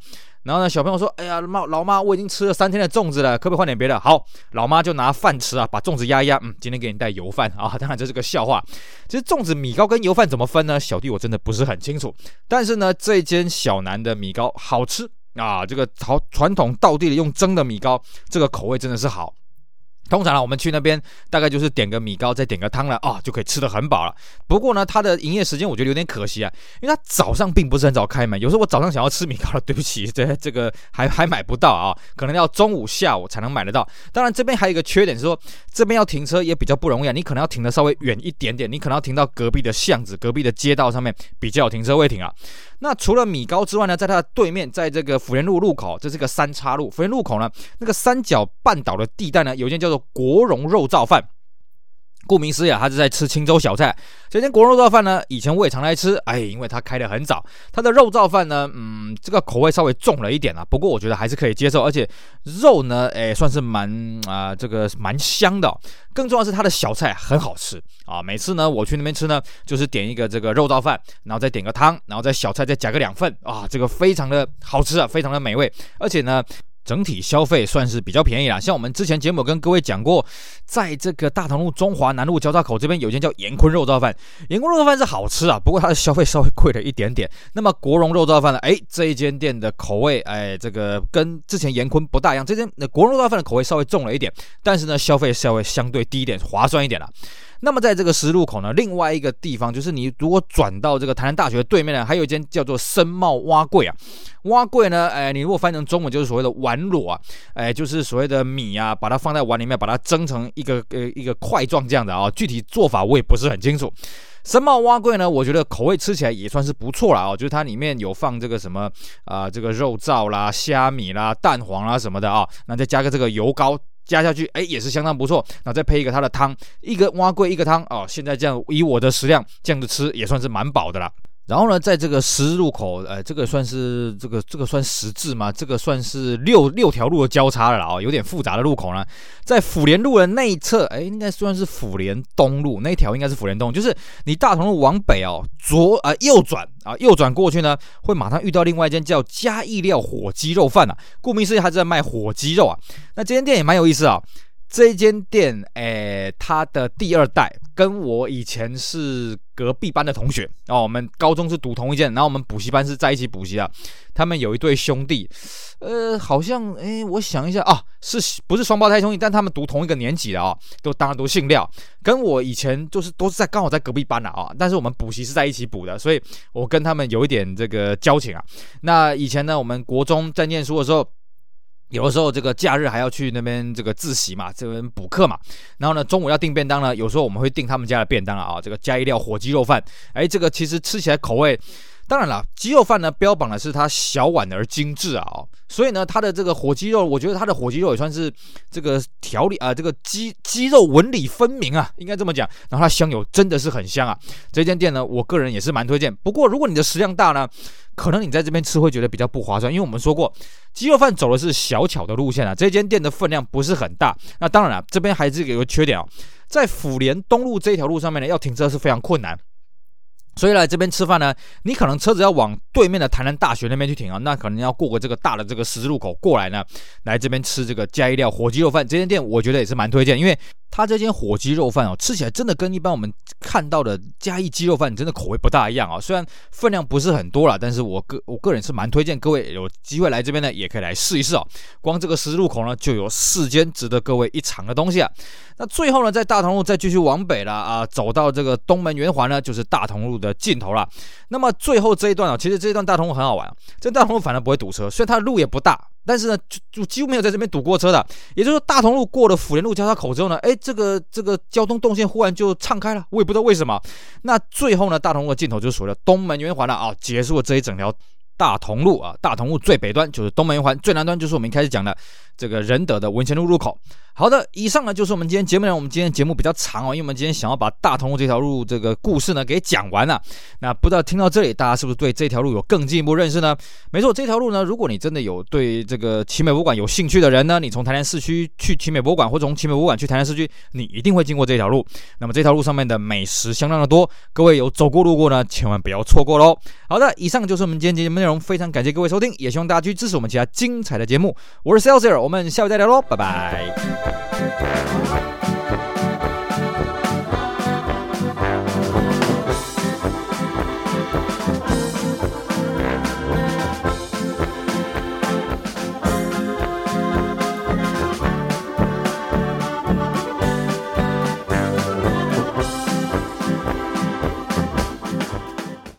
然后呢，小朋友说：“哎呀，妈，老妈，我已经吃了三天的粽子了，可不可以换点别的？”好，老妈就拿饭吃啊，把粽子压一压，嗯，今天给你带油饭啊。当然这是个笑话。其实粽子、米糕跟油饭怎么分呢？小弟我真的不是很清楚。但是呢，这间小南的米糕好吃啊，这个好传统道地的用蒸的米糕，这个口味真的是好。通常呢，我们去那边大概就是点个米糕，再点个汤了啊，就可以吃得很饱了。不过呢，它的营业时间我觉得有点可惜啊，因为它早上并不是很早开门。有时候我早上想要吃米糕了，对不起，这这个还 (laughs) 还买不到啊，可能要中午下午才能买得到。当然这边还有一个缺点是说，这边要停车也比较不容易啊，你可能要停得稍微远一点点，你可能要停到隔壁的巷子、隔壁的街道上面比较有停车位停啊。那除了米糕之外呢，在它的对面，在这个福源路路口，这是个三岔路。福源路口呢，那个三角半岛的地带呢，有一间叫做国荣肉燥饭。顾名思义啊，他是在吃清粥小菜。这间国肉燥饭呢，以前我也常来吃，哎，因为它开得很早。它的肉燥饭呢，嗯，这个口味稍微重了一点啊，不过我觉得还是可以接受，而且肉呢，哎，算是蛮啊、这个蛮香的、更重要的是它的小菜很好吃啊。每次呢，我去那边吃呢，就是点一个这个肉燥饭，然后再点个汤，然后再小菜再夹个两份啊，这个非常的好吃啊，非常的美味，而且呢。整体消费算是比较便宜啦，像我们之前节目跟各位讲过，在这个大同路中华南路交叉口这边有一间叫严坤肉燥饭，严坤肉燥饭是好吃啊，不过它的消费稍微贵了一点点。那么国荣肉燥饭呢？哎，这一间店的口味，哎，这个跟之前严坤不大一样，这间国荣肉燥饭的口味稍微重了一点，但是呢，消费稍微相对低一点，划算一点了。那么在这个十字路口呢，另外一个地方就是你如果转到这个台南大学对面呢，还有一间叫做深茂蛙柜啊。蛙柜呢，哎，你如果翻成中文就是所谓的碗裸啊，哎，就是所谓的米啊，把它放在碗里面，把它蒸成一个呃一个块状这样的啊。具体做法我也不是很清楚。深茂蛙柜呢，我觉得口味吃起来也算是不错了啊，就是它里面有放这个什么啊、这个肉燥啦、虾米啦、蛋黄啦什么的啊，那再加个这个油膏。加下去，哎，也是相当不错。那再配一个它的汤，一个蛙贵一个汤哦。现在这样以我的食量这样子吃，也算是蛮饱的了。然后呢，在这个十字路口，呃，这个算是这个这个算十字吗？这个算是六六条路的交叉了啊、有点复杂的路口呢。在辅联路的内侧，哎，应该算是辅联东路那条，应该是辅联东，就是你大同路往北哦，左呃右转啊，右转过去呢，会马上遇到另外一间叫嘉义料火鸡肉饭啊。顾名思义，它是在卖火鸡肉啊。那这间店也蛮有意思啊。这间店，诶，他的第二代跟我以前是隔壁班的同学哦，我们高中是读同一间，然后我们补习班是在一起补习的。他们有一对兄弟，呃，好像，诶，我想一下啊，是不是双胞胎兄弟？但他们读同一个年级的啊，都当然都姓廖，跟我以前就是都是在刚好在隔壁班的啊，但是我们补习是在一起补的，所以我跟他们有一点这个交情啊。那以前呢，我们国中在念书的时候。有的时候这个假日还要去那边这个自习嘛，这边补课嘛。然后呢，中午要订便当呢，有时候我们会订他们家的便当啊。这个加一料火鸡肉饭，哎，这个其实吃起来口味，当然了，鸡肉饭呢标榜的是它小碗而精致啊，哦，所以呢，它的这个火鸡肉，我觉得它的火鸡肉也算是这个条理啊，这个鸡鸡肉纹理分明啊，应该这么讲。然后它香油真的是很香啊。这间店呢，我个人也是蛮推荐。不过如果你的食量大呢，可能你在这边吃会觉得比较不划算，因为我们说过，鸡肉饭走的是小巧的路线啊，这间店的分量不是很大。那当然了，这边还是有个缺点哦，在府联东路这一条路上面呢，要停车是非常困难。所以来这边吃饭呢，你可能车子要往对面的台南大学那边去停啊，那可能要过个这个大的这个十字路口过来呢，来这边吃这个嘉义料火鸡肉饭。这间店我觉得也是蛮推荐，因为它这间火鸡肉饭哦，吃起来真的跟一般我们看到的嘉义鸡肉饭真的口味不大一样啊。虽然分量不是很多啦，但是我个我个人是蛮推荐各位有机会来这边呢，也可以来试一试哦。光这个十字路口呢，就有四间值得各位一尝的东西啊。那最后呢，在大同路再继续往北了啊，走到这个东门圆环呢，就是大同路的。的尽头了。那么最后这一段啊，其实这一段大同路很好玩，这大同路反而不会堵车，虽然它的路也不大，但是呢，就就几乎没有在这边堵过车的。也就是说，大同路过了辅联路交叉口之后呢，哎，这个这个交通动线忽然就畅开了，我也不知道为什么。那最后呢，大同路的尽头就是所谓的东门圆环了啊，结束了这一整条大同路啊，大同路最北端就是东门圆环，最南端就是我们一开始讲的这个仁德的文贤路入口。好的，以上呢就是我们今天节目呢。我们今天节目比较长哦，因为我们今天想要把大同路这条路这个故事呢给讲完了。那不知道听到这里，大家是不是对这条路有更进一步认识呢？没错，这条路呢，如果你真的有对这个奇美博物馆有兴趣的人呢，你从台南市区去奇美博物馆，或者从奇美博物馆去台南市区，你一定会经过这条路。那么这条路上面的美食相当的多，各位有走过路过呢，千万不要错过喽。好的，以上就是我们今天节目内容，非常感谢各位收听，也希望大家继续支持我们其他精彩的节目。我是 Celsius，我们下回再聊喽，拜拜。